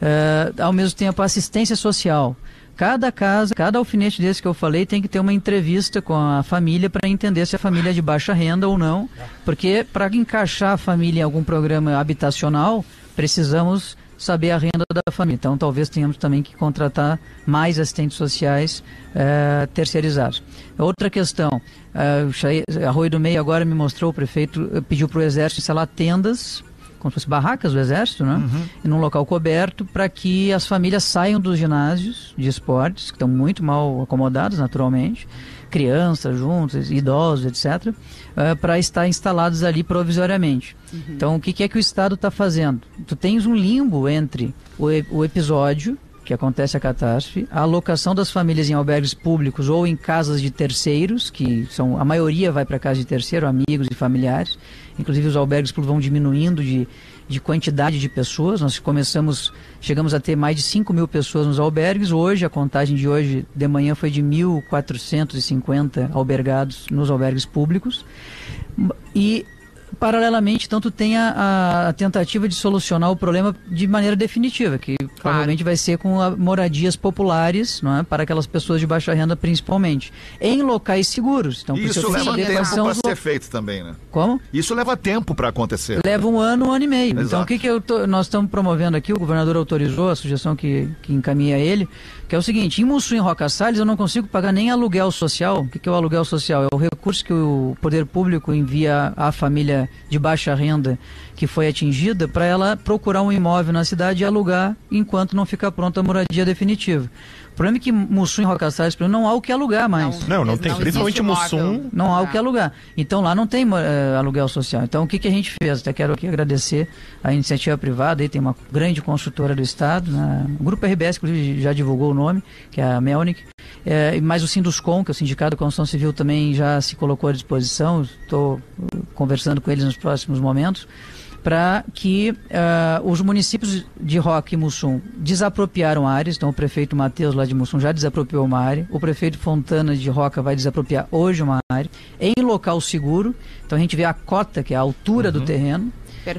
Eh, ao mesmo tempo, a assistência social. Cada casa, cada alfinete desse que eu falei tem que ter uma entrevista com a família para entender se a família é de baixa renda ou não. Porque para encaixar a família em algum programa habitacional, precisamos saber a renda da família. Então talvez tenhamos também que contratar mais assistentes sociais eh, terceirizados. Outra questão, eh, Arroio do Meio agora me mostrou, o prefeito eh, pediu para o Exército instalar tendas como se fossem barracas do exército, né? Em um local coberto para que as famílias saiam dos ginásios de esportes, que estão muito mal acomodados naturalmente, crianças juntas, idosos, etc., para estar instalados ali provisoriamente. Então, o que, que é que o Estado está fazendo? Tu tens um limbo entre o, o episódio que acontece a catástrofe, a alocação das famílias em albergues públicos ou em casas de terceiros, que são a maioria vai para casa de terceiro, amigos e familiares. Inclusive os albergues públicos vão diminuindo de, de quantidade de pessoas. Nós começamos, chegamos a ter mais de 5 mil pessoas nos albergues. Hoje, a contagem de hoje de manhã foi de 1.450 albergados nos albergues públicos. E paralelamente, então tu tem a, a tentativa de solucionar o problema de maneira definitiva, que provavelmente vai ser com a- moradias populares, não é? para aquelas pessoas de baixa renda principalmente, em locais seguros. Então, Isso leva saber tempo para os ser feito também, né? Como? Isso leva tempo para acontecer. Leva um ano, um ano e meio. Então, Exato. o que, que eu tô- nós estamos promovendo aqui? O governador autorizou a sugestão que, que encaminha ele, que é o seguinte: em Mussu e em Roca Salles, eu não consigo pagar nem aluguel social. O que, que é o aluguel social? É o recurso que o poder público envia à família de baixa renda que foi atingida para ela procurar um imóvel na cidade e alugar enquanto não ficar pronta a moradia definitiva. O problema é que Mussum e Roca Salles, não há o que alugar mais. Não, não tem. Não Principalmente Mussum. Não há o Ah. que alugar. Então lá não tem eh, aluguel social. Então o que, que a gente fez? Até quero aqui agradecer a iniciativa privada, aí tem uma grande construtora do Estado, né? o Grupo RBS, inclusive, já divulgou o nome, que é a Melnick, eh, mas o Sinduscom, que é o Sindicato de Construção Civil, também já se colocou à disposição, estou eh, conversando com eles nos próximos momentos, para que ah, os municípios de Roque e Mussum desapropriaram áreas, então o prefeito Matheus lá de Mussum já desapropriou uma área, o prefeito Fontana de Roca vai desapropriar hoje uma área, em local seguro, então a gente vê a cota, que é a altura do terreno,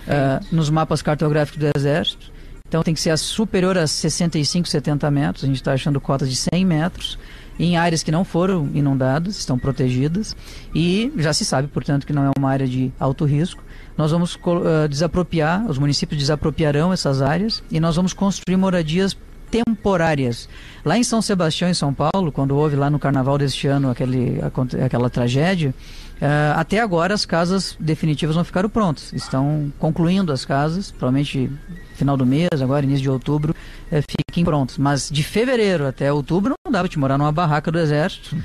ah, nos mapas cartográficos do Exército, então tem que ser superior a 65, 70 metros, a gente está achando cotas de 100 metros, em áreas que não foram inundadas, estão protegidas, e já se sabe, portanto, que não é uma área de alto risco. Nós vamos ah, desapropriar, os municípios desapropriarão essas áreas e nós vamos construir moradias temporárias. Lá em São Sebastião, em São Paulo, quando houve lá no carnaval deste ano aquele, aquela tragédia, ah, até agora as casas definitivas não ficaram prontas. Estão concluindo as casas, provavelmente final do mês, agora início de outubro, eh, fiquem prontas. Mas de fevereiro até outubro não dava de morar numa barraca do exército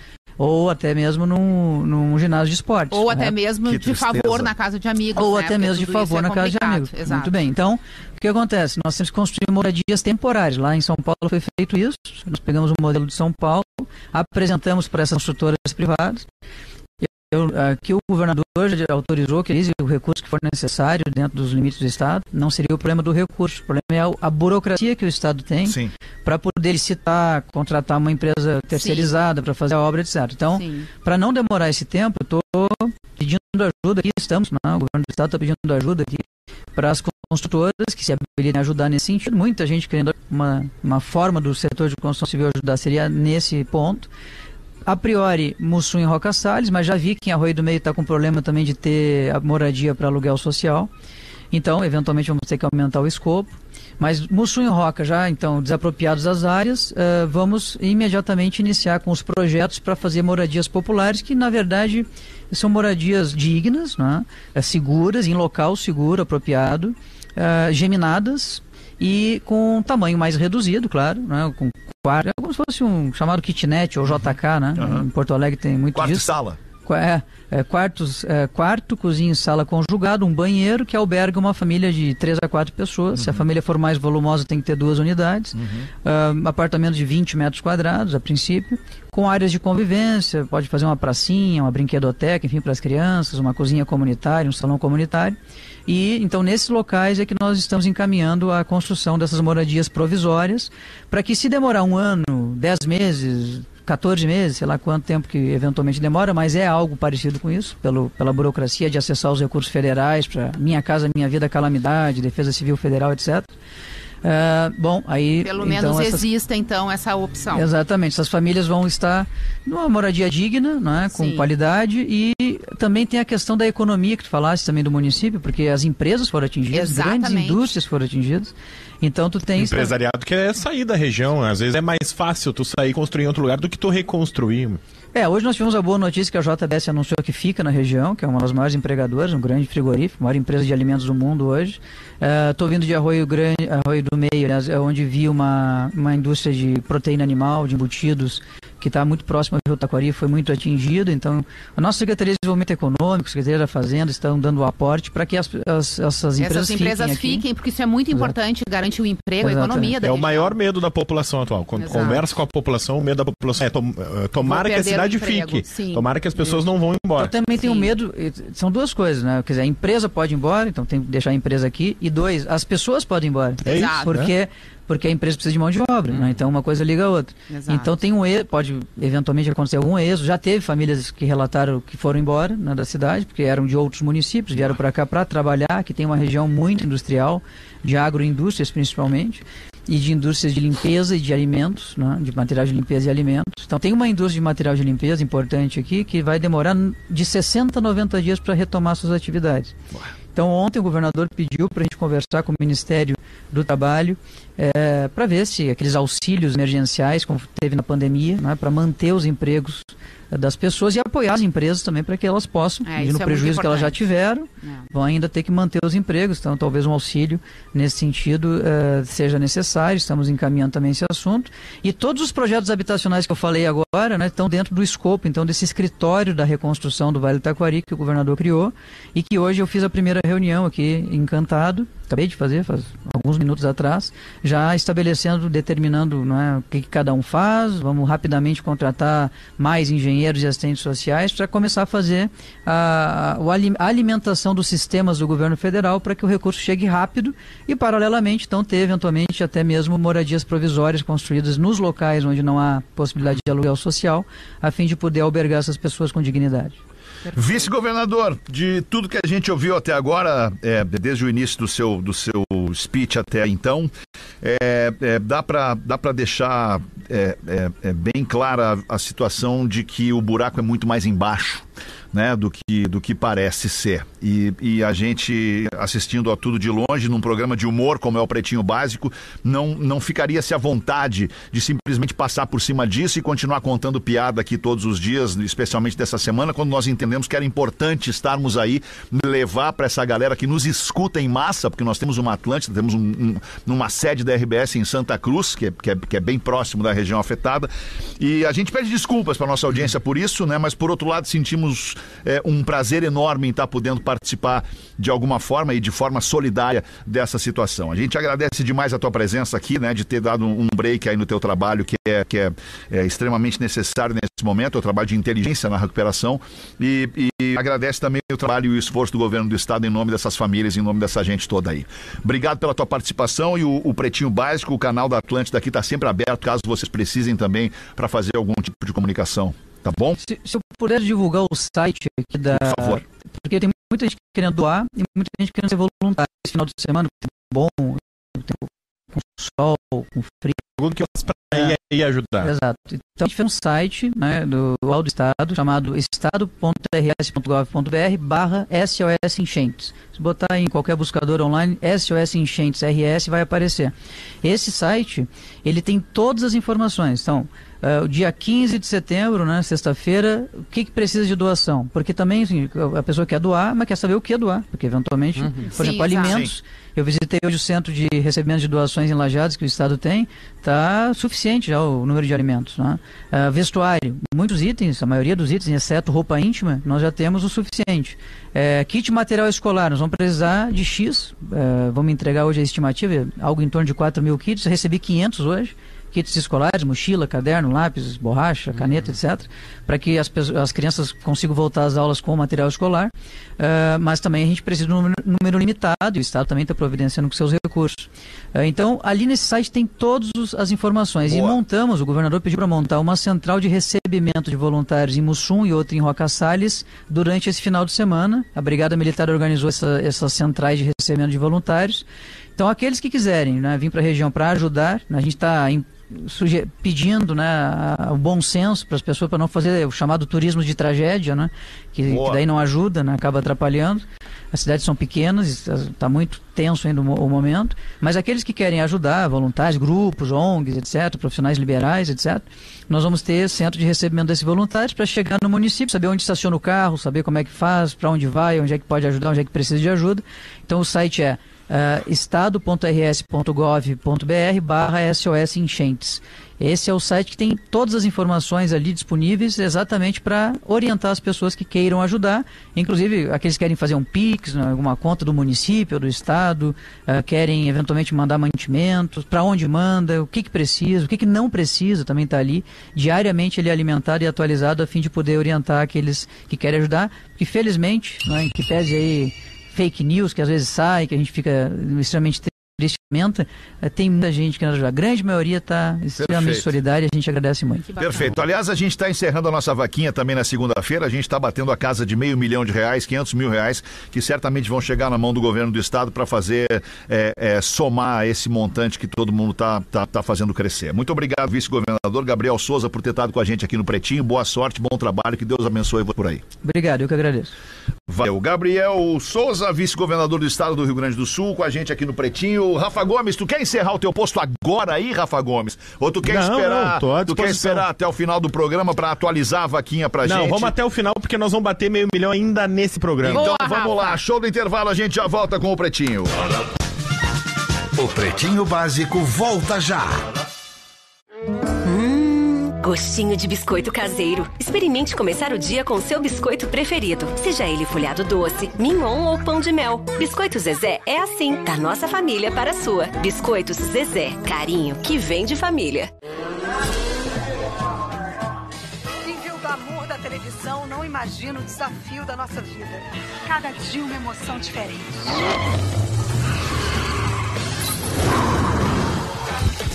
ou até mesmo num, num ginásio de esportes. Ou né? até mesmo Que de tristeza. favor na casa de amigos. Ou né? até Porque mesmo de favor é na casa de amigos. Exato. Muito bem. Então, o que acontece? Nós temos que construir moradias temporárias. Lá em São Paulo foi feito isso. Nós pegamos o modelo de São Paulo, apresentamos para essas construtoras privadas. Eu, aqui o governador já autorizou que use o recurso que for necessário dentro dos limites do Estado. Não seria o problema do recurso. O problema é a, a burocracia que o Estado tem para poder licitar, contratar uma empresa terceirizada para fazer a obra, etc. Então, para não demorar esse tempo, eu estou pedindo ajuda aqui, estamos, né? o governo do Estado está pedindo ajuda aqui para as construtoras que se habilitem a ajudar nesse sentido. Muita gente querendo uma, uma forma do setor de construção civil ajudar seria nesse ponto. A priori, Mussum e Roca Salles, mas já vi que em Arroio do Meio está com problema também de ter moradia para aluguel social. Então, eventualmente, vamos ter que aumentar o escopo. Mas Mussum e Roca, já então desapropriados das áreas, eh, vamos imediatamente iniciar com os projetos para fazer moradias populares, que na verdade são moradias dignas, né? Eh, seguras, em local seguro, apropriado, eh, geminadas e com um tamanho mais reduzido, claro, né? com quarto, é como se fosse um chamado kitnet ou JK, né? Uhum. Em Porto Alegre tem muito Quarto disso. sala. Qua- É, é, quartos, é, quarto, cozinha e sala conjugado, um banheiro que alberga uma família de três a quatro pessoas. Se a família for mais volumosa, tem que ter duas unidades. Ah, apartamento de 20 metros quadrados, a princípio, com áreas de convivência. Pode fazer uma pracinha, uma brinquedoteca, enfim, para as crianças, uma cozinha comunitária, um salão comunitário. E então nesses locais é que nós estamos encaminhando a construção dessas moradias provisórias, para que se demorar um ano, dez meses, 14 meses, sei lá quanto tempo que eventualmente demora, mas é algo parecido com isso, pelo, pela burocracia de acessar os recursos federais para Minha Casa Minha Vida Calamidade, Defesa Civil Federal, etc. Ah, bom, aí. Pelo então, menos essas- exista, então, essa opção. Exatamente, essas famílias vão estar numa moradia digna, não é? com Sim. qualidade e também tem a questão da economia que tu falaste também do município, porque as empresas foram atingidas, grandes Exatamente. indústrias foram atingidas. Então tu tens Empresariado quer sair da região. Às vezes é mais fácil tu sair e construir em outro lugar do que tu reconstruir. É, hoje nós tivemos a boa notícia que a JBS anunciou que fica na região, que é uma das maiores empregadoras, um grande frigorífico, maior empresa de alimentos do mundo hoje. Estou vindo de Arroio Grande, Arroio do Meio, aliás, é onde vi uma, uma indústria de proteína animal, de embutidos, que está muito próximo ao Rio Taquari, foi muito atingido. Então, a nossa Secretaria de Desenvolvimento Econômico, a Secretaria da Fazenda, estão dando o aporte para que as, as- essas empresas Essas empresas fiquem, fiquem, porque isso é muito importante, garantir o emprego, a Exatamente. economia da É o maior medo da população atual. Quando Exato. conversa com a população, o medo da população é tom- eh, tomara que a cidade fique. sim. Tomara que as pessoas não vão embora. Eu também tenho Sim. medo, são duas coisas, né? Quer dizer, a empresa pode ir embora, então tem que deixar a empresa aqui. E dois, as pessoas podem ir embora. É isso, Exato. Porque, porque a empresa precisa de mão de obra, né? Então uma coisa liga a outra. Exato. Então tem um êxodo, pode eventualmente acontecer algum êxodo. Já teve famílias que relataram que foram embora né, da cidade, porque eram de outros municípios, vieram para cá para trabalhar, que tem uma região muito industrial, de agroindústrias principalmente, e de indústrias de limpeza e de alimentos, né, de material de limpeza e alimentos. Então tem uma indústria de material de limpeza importante aqui que vai demorar de 60 a 90 dias para retomar suas atividades. Então ontem o governador pediu para a gente conversar com o Ministério do Trabalho para ver se aqueles auxílios emergenciais, como teve na pandemia, né, para manter os empregos das pessoas e apoiar as empresas também para que elas possam, É, no é prejuízo que elas já tiveram, É. vão ainda ter que manter os empregos. Então talvez um auxílio nesse sentido eh, seja necessário. Estamos encaminhando também esse assunto. E todos os projetos habitacionais que eu falei agora né, estão dentro do escopo, então, desse escritório da reconstrução do Vale do Taquari que o governador criou e que hoje eu fiz a primeira reunião aqui encantado. Acabei de fazer, faz alguns minutos atrás, já estabelecendo, determinando não é, o que, que cada um faz. Vamos rapidamente contratar mais engenheiros e assistentes sociais para começar a fazer a, ali- a alimentação dos sistemas do governo federal para que o recurso chegue rápido e, paralelamente, então, ter eventualmente até mesmo moradias provisórias construídas nos locais onde não há possibilidade de aluguel social, a fim de poder albergar essas pessoas com dignidade. Vice-governador, de tudo que a gente ouviu até agora, é, desde o início do seu, do seu speech até então, é, é, dá para dá pra deixar é, é, é bem clara a, a situação de que o buraco é muito mais embaixo. Né, do, que, do que parece ser. E, e a gente, assistindo a tudo de longe, num programa de humor como é o Pretinho Básico, não, não ficaria-se à vontade de simplesmente passar por cima disso e continuar contando piada aqui todos os dias, especialmente dessa semana, quando nós entendemos que era importante estarmos aí, levar para essa galera que nos escuta em massa, porque nós temos uma Atlântida, temos um, um, uma sede da RBS em Santa Cruz, que é, que, é, que é bem próximo da região afetada, e a gente pede desculpas para nossa audiência por isso, né? Mas por outro lado, sentimos é, um prazer enorme em estar podendo participar de alguma forma e de forma solidária dessa situação. A gente agradece demais a tua presença aqui, né, de ter dado um break aí no teu trabalho que é, que é, é extremamente necessário nesse momento, é o trabalho de inteligência na recuperação e, e agradece também o trabalho e o esforço do governo do estado em nome dessas famílias, em nome dessa gente toda aí. Obrigado pela tua participação e o, o Pretinho Básico, o canal da Atlântida aqui está sempre aberto, caso vocês precisem também para fazer algum tipo de comunicação. Tá bom? Se, se eu puder divulgar o site aqui da. Por favor. Porque tem muita gente querendo doar e muita gente querendo ser voluntário. Esse final de semana, bom, tempo com sol, com frio. Pergunta que eu faço pra ir, ajudar. Exato. Então a gente fez um site né, do Alto Estado chamado estado.rs.gov.br barra SOS Enchentes. Se botar em qualquer buscador online, SOS Enchentes RS vai aparecer. Esse site, ele tem todas as informações. Então, uh, o dia 15 de setembro, né, sexta-feira, o que, que precisa de doação? Porque também assim, a pessoa quer doar, mas quer saber o que doar. Porque eventualmente, por Sim, exemplo, exato. alimentos. Eu visitei hoje o centro de recebimento de doações em Lajados que o Estado tem, está suficiente já o número de alimentos. Né? Ah, vestuário, muitos itens, a maioria dos itens, exceto roupa íntima, nós já temos o suficiente. É, kit material escolar, nós vamos precisar de X, é, vamos entregar hoje a estimativa, algo em torno de 4 mil kits, eu recebi 500 hoje kits escolares, mochila, caderno, lápis, borracha, caneta, etc., para que as, as crianças consigam voltar às aulas com o material escolar. Ah, mas também a gente precisa de um número, número limitado, e o Estado também está providenciando com seus recursos. Ah, então, ali nesse site tem todas as informações. E Boa. montamos, o governador pediu para montar uma central de recebimento de voluntários em Mussum e outra em Roca Salles durante esse final de semana. A Brigada Militar organizou essa- essas centrais de recebimento de voluntários. Então, aqueles que quiserem né, vir para a região para ajudar, né, a gente está pedindo né, o bom senso para as pessoas para não fazer o chamado turismo de tragédia, né, que, que daí não ajuda, né, acaba atrapalhando. As cidades são pequenas, está muito tenso ainda o, o momento, mas aqueles que querem ajudar, voluntários, grupos, ONGs, etc., profissionais liberais, etc., nós vamos ter centro de recebimento desses voluntários para chegar no município, saber onde estaciona o carro, saber como é que faz, para onde vai, onde é que pode ajudar, onde é que precisa de ajuda. Então o site é ah, estado.rs.gov.br barra SOS Enchentes. Esse é o site que tem todas as informações ali disponíveis exatamente para orientar as pessoas que queiram ajudar, inclusive aqueles que querem fazer um PIX, né, alguma conta do município ou do estado, ah, querem eventualmente mandar mantimentos, para onde manda, o que, que precisa, o que, que não precisa, também está ali. Diariamente ele é alimentado e atualizado a fim de poder orientar aqueles que querem ajudar, porque felizmente, né, que pese aí fake news que às vezes sai, que a gente fica extremamente eh, tem muita gente querendo ajudar. A grande maioria está extremamente Perfeito. solidária e a gente agradece muito. Que. Perfeito. Aliás, a gente está encerrando a nossa vaquinha também na segunda-feira. A gente está batendo a casa de meio milhão de reais, 500 mil reais, que certamente vão chegar na mão do governo do estado para fazer é, é, somar esse montante que todo mundo está tá, tá fazendo crescer. Muito obrigado, vice-governador Gabriel Souza, por ter estado com a gente aqui no Pretinho. Boa sorte, bom trabalho, que Deus abençoe por aí. Obrigado, eu que agradeço. Valeu. Gabriel Souza, vice-governador do estado do Rio Grande do Sul, com a gente aqui no Pretinho. Rafa Gomes, tu quer encerrar o teu posto agora aí, Rafa Gomes? Ou tu quer Não, esperar? não, tô à tu quer esperar até o final do programa para atualizar a vaquinha pra Não, gente? vamos até o final porque nós vamos bater meio milhão ainda nesse programa. Então Boa, vamos Rafa. lá, show do intervalo, a gente já volta com o Pretinho. O Pretinho Básico volta já. Gostinho de biscoito caseiro. Experimente começar o dia com seu biscoito preferido. Seja ele folhado doce, mignon ou pão de mel. Biscoito Zezé é assim, da nossa família para a sua. Biscoitos Zezé, carinho que vem de família. Quem vê o glamour da televisão não imagina o desafio da nossa vida. Cada dia uma emoção diferente.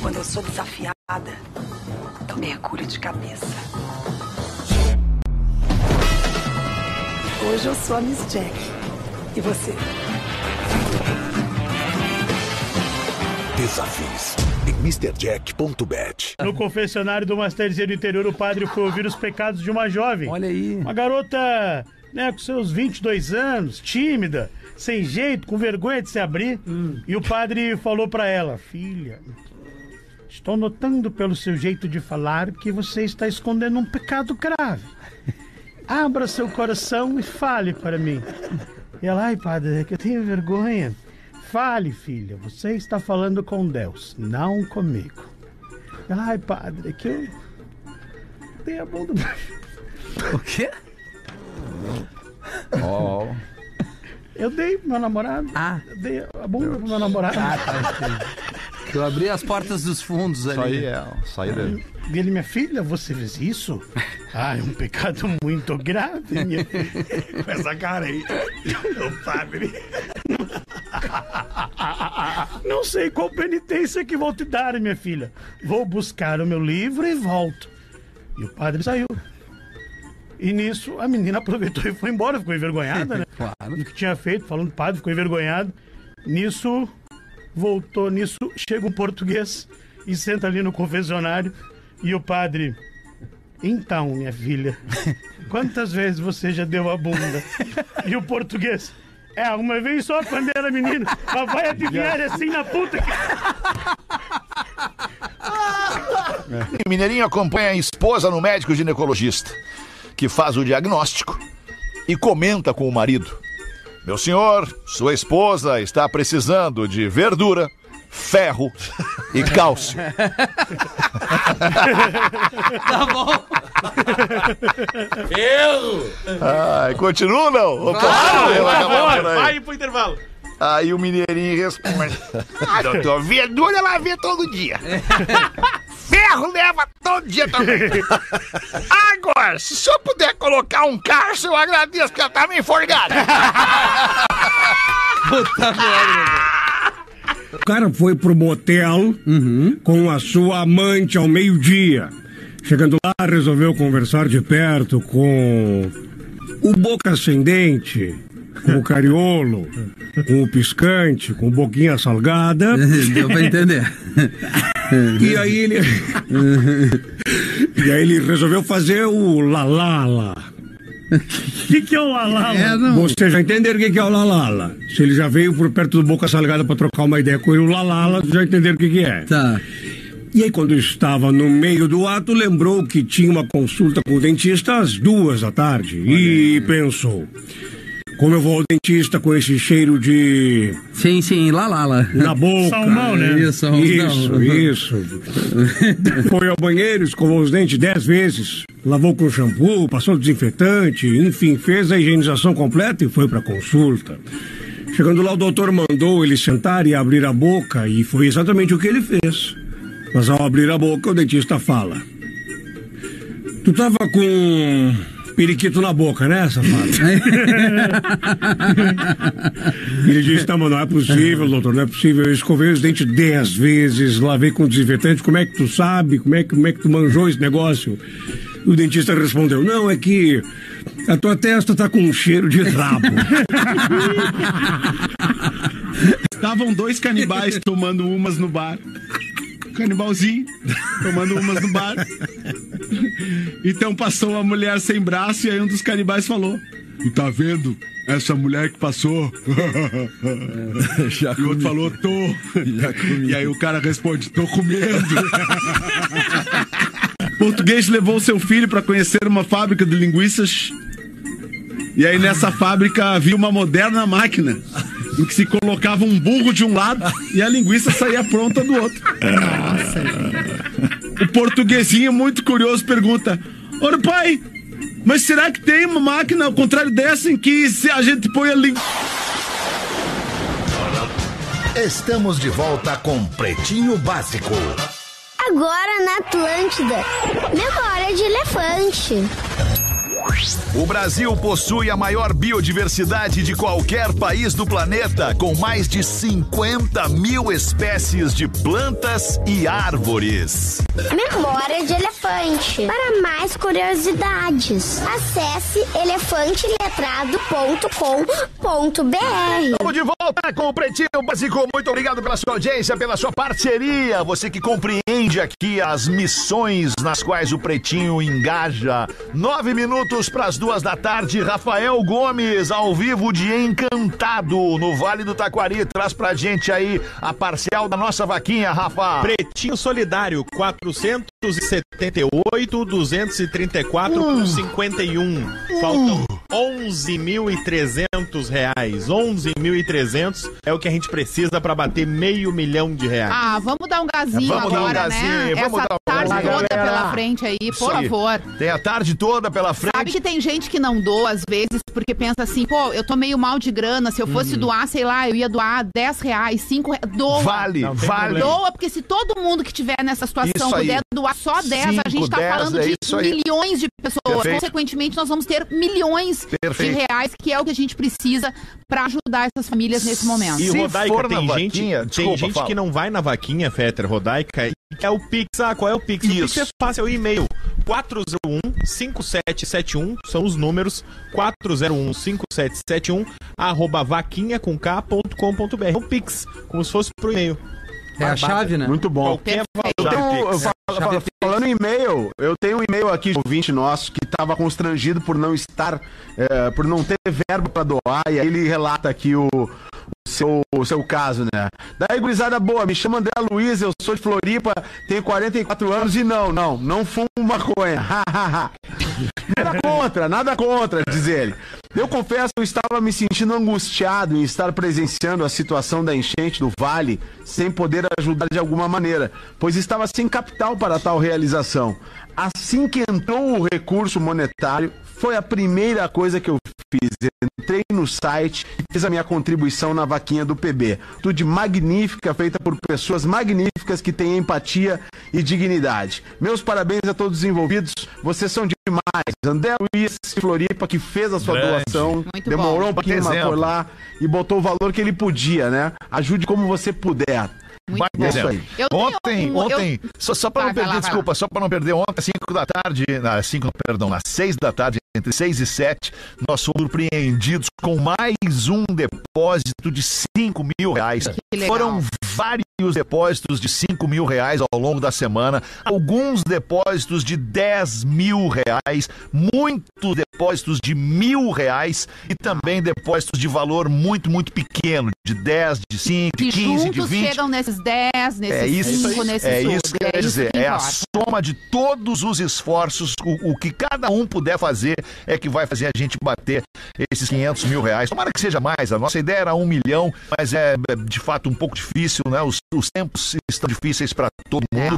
Quando eu sou desafiada, eu mergulho de cabeça. Hoje eu sou a Miss Jack. E você? Desafios em MrJack.bet. No confessionário do Masterzinho do interior, o padre foi ouvir os pecados de uma jovem. Olha aí. Uma garota, né, com seus 22 anos, tímida, sem jeito, com vergonha de se abrir. E o padre falou pra ela: Filha, estou notando pelo seu jeito de falar que você está escondendo um pecado grave. Abra seu coração e fale para mim. E ela, ai, padre, é que eu tenho vergonha. Fale, filha, você está falando com Deus, não comigo. Ela, ai, padre, é que eu dei a mão do O quê? *laughs* Ó. Eu dei pro meu namorado. Ah. Eu dei a bunda pro meu namorado. Ah, tá. Tu abriu as portas dos fundos ali. Isso aí é saída. E ele, minha filha, você fez isso? Ah, é um pecado muito grave, minha Com essa cara aí. O padre. Não sei qual penitência que vou te dar, minha filha. Vou buscar o meu livro e volto. E o padre saiu. E nisso, a menina aproveitou e foi embora, ficou envergonhada, né? *laughs* Claro. Do que tinha feito, falando padre, ficou envergonhado. Nisso, voltou, nisso, chega um português e senta ali no confessionário. E o padre, então, minha filha, *laughs* quantas vezes você já deu a bunda? E o português, é, uma vez só quando era menino, mas vai adivinhar assim na puta que... *laughs* Mineirinho acompanha a esposa no médico ginecologista, que faz o diagnóstico e comenta com o marido. Meu senhor, sua esposa está precisando de verdura, ferro e cálcio. *laughs* Tá bom. Ai, continua não? Opa, vai por aí. vai pro intervalo. Aí o mineirinho responde: *laughs* Ah, doutor, verdura ela vê todo dia. *laughs* Ferro leva todo dia também. *laughs* Agora, se o senhor puder colocar um cárcere, eu agradeço, porque ela tá meio. Puta merda. O cara foi pro motel com a sua amante ao meio-dia. Chegando lá, resolveu conversar de perto com o boca ascendente, com o cariolo, com o piscante, com boquinha salgada. *laughs* Deu pra entender. E aí ele. e aí ele resolveu fazer o lalala. O que, que é o lalala? É, não. Você já entenderam o que que é o lalala? Se ele já veio por perto do Boca Salgada pra trocar uma ideia com ele, o lalala, já entenderam o que que é. Tá. E aí, quando estava no meio do ato, lembrou que tinha uma consulta com o dentista às duas da tarde. E pensou: como eu vou ao dentista com esse cheiro de. Sim, sim, lá, lá, lá. na boca. Salmão, né? Isso, salmão. Isso, isso. *laughs* Foi ao banheiro, escovou os dentes dez vezes, lavou com shampoo, passou desinfetante, enfim, fez a higienização completa e foi para consulta. Chegando lá, o doutor mandou ele sentar e abrir a boca, e foi exatamente o que ele fez. Mas ao abrir a boca, o dentista fala: Tu tava com periquito na boca, né, safado? *laughs* Ele disse, não, mas não é possível, doutor, não é possível. Eu escovei os dentes dez vezes, lavei com desinfetante. Como é que tu sabe? Como é que, como é que tu manjou esse negócio? O dentista respondeu, não, é que a tua testa tá com um cheiro de rabo. *laughs* Estavam dois canibais tomando umas no bar. Canibalzinho, tomando umas no bar. Então passou uma mulher sem braço e aí um dos canibais falou: E tá vendo? Essa mulher que passou. *laughs* e o outro falou: Tô. E aí o cara responde: Tô comendo. *laughs* Português levou seu filho para conhecer uma fábrica de linguiças. E aí nessa fábrica havia uma moderna máquina em que se colocava um burro de um lado e a linguiça saía pronta do outro. O portuguesinho, muito curioso, pergunta: Ora, pai, mas será que tem uma máquina ao contrário dessa em que se a gente põe a linguiça. Estamos de volta com Pretinho Básico. Agora na Atlântida. Memória de elefante. O Brasil possui a maior biodiversidade de qualquer país do planeta, com mais de 50 mil espécies de plantas e árvores. Memória de elefante. Para mais curiosidades, acesse elefanteletrado.com.br. Estamos de volta com o Pretinho Básico. Muito obrigado pela sua audiência, pela sua parceria. Você que compreende aqui as missões nas quais o Pretinho engaja. Nove minutos para as duas da tarde. Rafael Gomes, ao vivo de Encantado, no Vale do Taquari. Traz pra gente aí a parcial da nossa vaquinha, Rafa. Pretinho Solidário, 478, 234 com 51. Faltam 11.300 reais. 11.300 é o que a gente precisa pra bater meio milhão de reais. Ah, vamos dar um gazinho Vamos dar um agora, gazinho, né? vamos Essa dar um tarde tarde Fala, toda galera. pela frente aí, Isso por aí. favor. Tem a tarde toda pela frente. Sabe que tem gente que não doa, às vezes, porque pensa assim, pô, eu tô meio mal de grana, se eu fosse doar, sei lá, eu ia doar 10 reais, 5 reais, doa. Vale, Não vale. Doa, porque se todo mundo que tiver nessa situação puder doar só 10, a gente Cinco, tá 10, falando é de milhões de pessoas. Perfeito. Consequentemente, nós vamos ter milhões Perfeito. de reais, que é o que a gente precisa pra ajudar essas famílias nesse momento. E Rodaica, tem gente, vaquinha- tem desculpa, gente fala. que não vai na vaquinha, Fetter, Rodaica, e quer o Pix. Ah, qual é o Pix? O Pix é fácil, é o e-mail. 401-5771, são os números. 401-5771, arroba vaquinha com k.com.br. É o Pix, como se fosse pro e-mail. É a chave, né? Muito bom. Qualquer valor. Eu tenho- Chave falando em e-mail, eu tenho um e-mail aqui de um ouvinte nosso que estava constrangido por não estar, eh, por não ter verbo para doar, e aí ele relata aqui o, seu, seu caso, né? Daí, gurizada boa, me chamo André Luiz, eu sou de Floripa, tenho 44 anos e não, não, não fumo maconha. *laughs* nada contra, nada contra, diz ele. Eu confesso que eu estava me sentindo angustiado em estar presenciando a situação da enchente do vale sem poder ajudar de alguma maneira, pois estava sem capital para tal realização. Assim que entrou o recurso monetário, foi a primeira coisa que eu fiz. Entrei no site e fiz a minha contribuição na vaquinha do PB. Tudo magnífica, feita por pessoas magníficas que têm empatia e dignidade. Meus parabéns a todos os envolvidos. Vocês são demais. André Luiz Floripa, que fez a sua Grande. doação, Muito demorou bom. um pouquinho, mas foi lá e botou o valor que ele podia, né? Ajude como você puder. Muito Vai bom. Eu tenho Ontem, um- eu- ontem, só, só para não perder, lá, desculpa, só para não perder, ontem, às 5 da tarde, às 5, perdão, às 6 da tarde, entre 6 e 7, nós fomos surpreendidos com mais um depósito de 5 mil reais. Foram vários depósitos de 5 mil reais ao longo da semana, alguns depósitos de 10 mil reais, muitos depósitos de mil reais e também depósitos de valor muito, muito pequeno, de 10, de 5, de que 15, de juntos 20. chegam nesses 10, nesses É isso, 5, nesses é isso que eu quero dizer. que É a soma de todos os esforços. O, o que cada um puder fazer é que vai fazer a gente bater esses 500 mil reais. Tomara que seja mais. A nossa ideia era um milhão, mas é é, de fato um pouco difícil, né? Os, os tempos estão difíceis para todo É. mundo.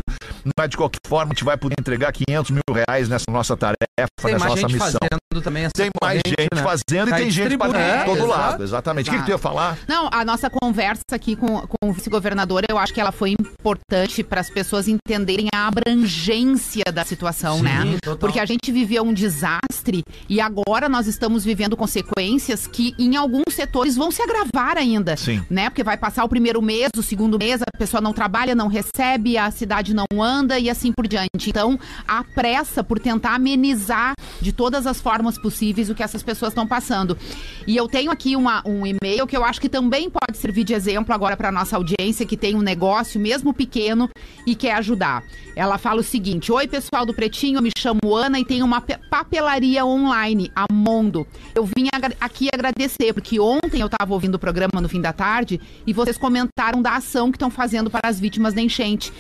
Mas de qualquer forma, a gente vai poder entregar 500 mil reais nessa nossa tarefa, Tem nessa mais nossa gente missão. fazendo também essa Tem mais corrente, gente né? fazendo e Aí tem gente para. É, todo exato. lado. Exatamente. O que, que tu ia falar? Não, a nossa conversa aqui com, com o vice-governador, eu acho que ela foi importante para as pessoas entenderem a abrangência da situação, Sim, né? total. Porque a gente viveu um desastre e agora nós estamos vivendo consequências que em alguns setores vão se agravar ainda, Sim. né? Porque vai passar o primeiro mês, o segundo mês, a pessoa não trabalha, não recebe, a cidade não anda e assim por diante. Então, a pressa por tentar amenizar de todas as formas possíveis o que essas pessoas estão passando. E eu tenho aqui uma- um e-mail que eu acho que também pode servir de exemplo agora para nossa audiência que tem um negócio, mesmo pequeno, e quer ajudar. Ela fala o seguinte: Oi, pessoal do Pretinho, eu me chamo Ana e tenho uma pe- papelaria online, a Mondo. Eu vim aqui agradecer, porque ontem eu estava ouvindo o programa no fim da tarde e vocês comentaram da que estão fazendo para as vítimas da enchente.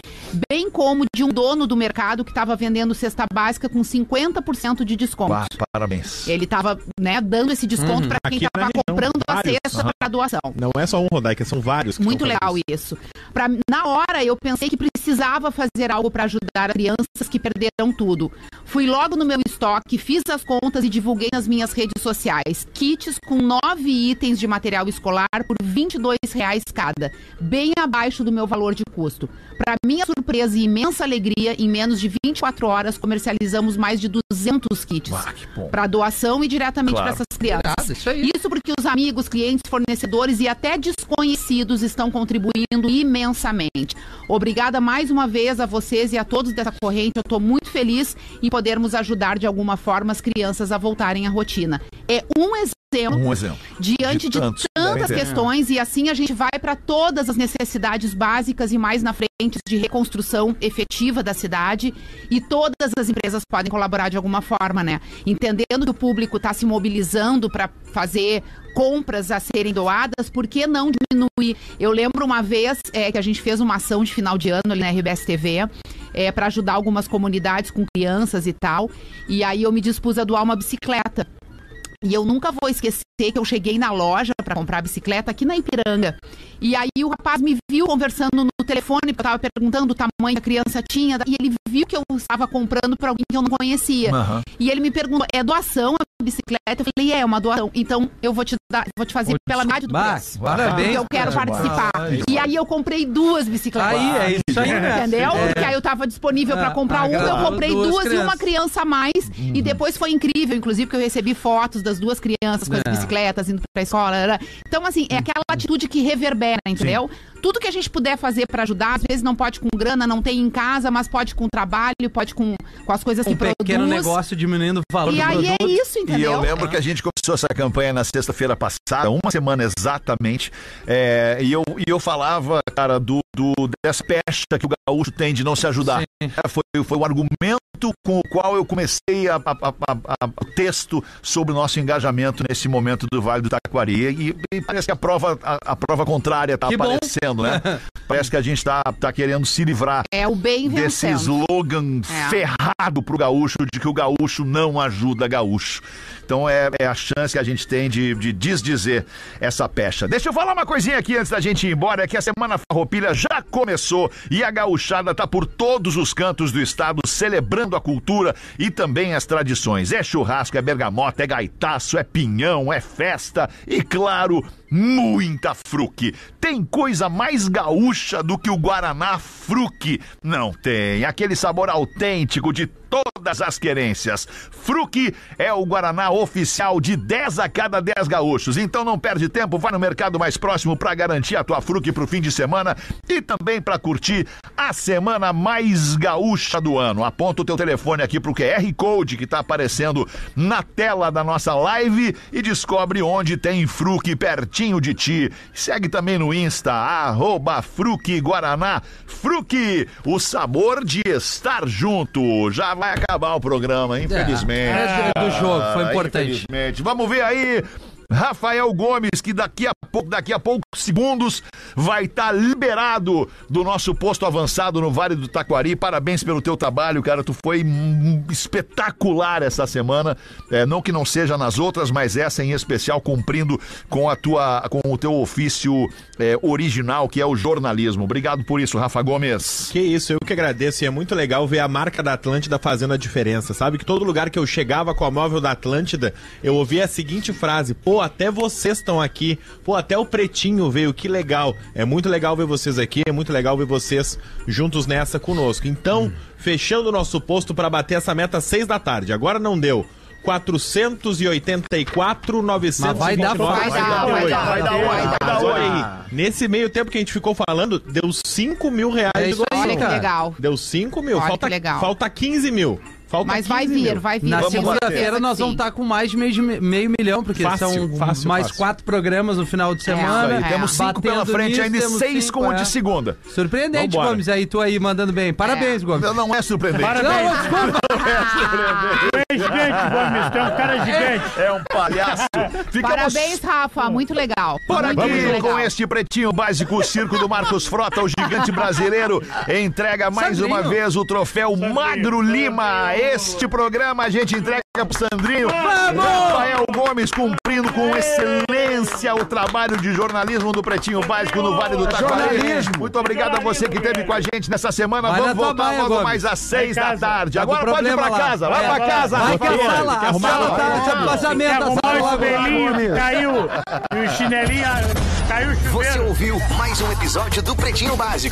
Bem como de um dono do mercado que estava vendendo cesta básica com 50% de desconto. Ah, parabéns. Ele estava né, dando esse desconto Uhum. para quem estava região, comprando a cesta Aham. para doação. Não é só um Rodaica, são vários. que Muito legal isso. Pra, na hora eu pensei que precisava fazer algo para ajudar as crianças que perderam tudo. Fui logo no meu estoque, fiz as contas e divulguei nas minhas redes sociais. Kits com nove itens de material escolar por 22 reais cada, bem abaixo do meu valor de custo. Para minha surpresa e imensa alegria, em menos de 24 horas comercializamos mais de 200 kits para doação e diretamente Claro. para essas crianças. Isso aí. Isso porque os amigos, clientes, fornecedores e até desconhecidos estão contribuindo imensamente. Obrigada mais uma vez a vocês e a todos dessa corrente. Eu estou muito feliz em podermos ajudar de alguma forma as crianças a voltarem à rotina. É um exemplo. Um exemplo. Diante De de, tantos devem tantas questões, e assim a gente vai para todas as necessidades básicas e mais na frente de reconstrução efetiva da cidade. E todas as empresas podem colaborar de alguma forma, né? Entendendo que o público está se mobilizando para fazer compras a serem doadas, por que não diminuir? Eu lembro uma vez é, que a gente fez uma ação de final de ano ali na RBS TV é, para ajudar algumas comunidades com crianças e tal. E aí eu me dispus a doar uma bicicleta. E eu nunca vou esquecer que eu cheguei na loja para comprar a bicicleta aqui na Ipiranga. E aí o rapaz me viu conversando no telefone, eu tava perguntando o tamanho que a criança tinha, e ele viu que eu estava comprando para alguém que eu não conhecia. Aham. E ele me perguntou: "É doação a bicicleta?" Eu falei: "É, é uma doação. Então eu vou te dar, vou te fazer pela metade do preço." parabéns, Porque eu quero participar. E aí eu comprei duas bicicletas. Aí, é isso aí, né? Entendeu? É. Porque aí eu tava disponível Ah, pra comprar uma, eu comprei duas duas, e uma criança a mais. E depois foi incrível, inclusive, que eu recebi fotos das duas crianças com as É. bicicletas indo pra escola. era- Então, assim, é aquela atitude que reverbera, entendeu? Tudo que a gente puder fazer pra ajudar, às vezes não pode com grana, não tem em casa, mas pode com trabalho, pode com, com as coisas Um que pequeno produz. negócio diminuindo o valor E do aí é produto. isso, E entendeu? eu lembro que a gente começou essa campanha na sexta-feira passada, uma semana exatamente, é, e, eu, e eu falava, cara, do, do- dessa pecha que o gaúcho tem de não se ajudar. É, foi, foi o argumento com o qual eu comecei a, a- a- a- texto sobre o nosso engajamento nesse momento do Vale do Taquari. E, e parece que a prova, a, a prova contrária está Que bom. aparecendo, né? *laughs* parece que a gente está tá querendo se livrar É o bem desse vencendo. slogan É. ferrado pro gaúcho de que o gaúcho não ajuda gaúcho. Então é, é a chance que a gente tem de, de desdizer essa pecha. Deixa eu falar uma coisinha aqui antes da gente ir embora, é que a Semana Farroupilha já começou e a gauchada tá por todos os cantos do estado celebrando a cultura e também as tradições. É churrasco, é bergamota, é gaitaço, é pinhão, é festa e, claro, muita fruque. Tem coisa mais gaúcha do que o Guaraná Fruque? Não tem. Aquele sabor autêntico de todas as querências. Fruque é o Guaraná oficial de 10 a cada 10 gaúchos. Então não perde tempo, vai no mercado mais próximo para garantir a tua Fruque pro fim de semana e também para curtir a semana mais gaúcha do ano. Aponta o teu telefone aqui pro QR Code que tá aparecendo na tela da nossa live e descobre onde tem Fruque pertinho de ti. Segue também no Insta, arroba Fruque Guaraná. Fruque, o sabor de estar junto. Já vai acabar o programa, infelizmente. É, do jogo, foi Ah, importante. Infelizmente. Vamos ver aí. Rafael Gomes, que daqui a pouco, daqui a poucos segundos vai estar liberado do nosso posto avançado no Vale do Taquari. Parabéns pelo teu trabalho, cara. Tu foi espetacular essa semana. É, não que não seja nas outras, mas essa em especial cumprindo com a tua, com o teu ofício é, original, que é o jornalismo. Obrigado por isso, Rafa Gomes. Que isso, eu que agradeço. E é muito legal ver a marca da Atlântida fazendo a diferença. Sabe que todo lugar que eu chegava com a móvel da Atlântida, eu ouvia a seguinte frase: pô, até vocês estão aqui. Pô, até o Pretinho veio, que legal. É muito legal ver vocês aqui, é muito legal ver vocês juntos nessa conosco. Então, fechando o nosso posto para bater essa meta às seis da tarde. Agora não deu. 484, 929. Mas vai dar, vai dar, vai dar, vai dar, vai dar. Mas olha aí, nesse meio tempo que a gente ficou falando, deu 5 mil reais É de Olha que legal. Deu 5 mil. Olha falta, legal. falta 15 mil. Falta Mas vai 15 vir, mil. vai vir. Na segunda-feira nós vamos estar com mais de meio, meio milhão, porque Fácil, são fácil, mais fácil. quatro programas no final de semana. É, Aí, temos cinco Batendo pela frente, nisso, ainda e seis cinco, com o é. de segunda. Surpreendente, Vambora. Gomes. Aí tu aí mandando bem. Parabéns, Gomes. Não, não é surpreendente. Parabéns. Não, desculpa. É gigante, Gomes. Tu é um cara gigante. É um palhaço. Ficamos Parabéns, Rafa. Muito legal. por muito, aqui legal. com este pretinho básico, o circo do Marcos Frota, o gigante brasileiro, entrega mais Sandrinho. uma vez o troféu Magro Lima. Este programa a gente entrega pro Sandrinho. Rafael Gomes cumprindo com excelência o trabalho de jornalismo do Pretinho Básico no Vale do Taquari. Jornalismo. Muito obrigado a você que esteve com a gente nessa semana. Vai na Vamos voltar baia, logo Gomes. mais às seis Vai da tarde. Tá Agora pode ir pra lá. casa. Vai pra casa, Vai que a Rafael. sala, a sala tá de. A sala Arrumar o logo. espelhinho que caiu. E o chinelinho caiu o chuveiro. Você ouviu mais um episódio do Pretinho Básico.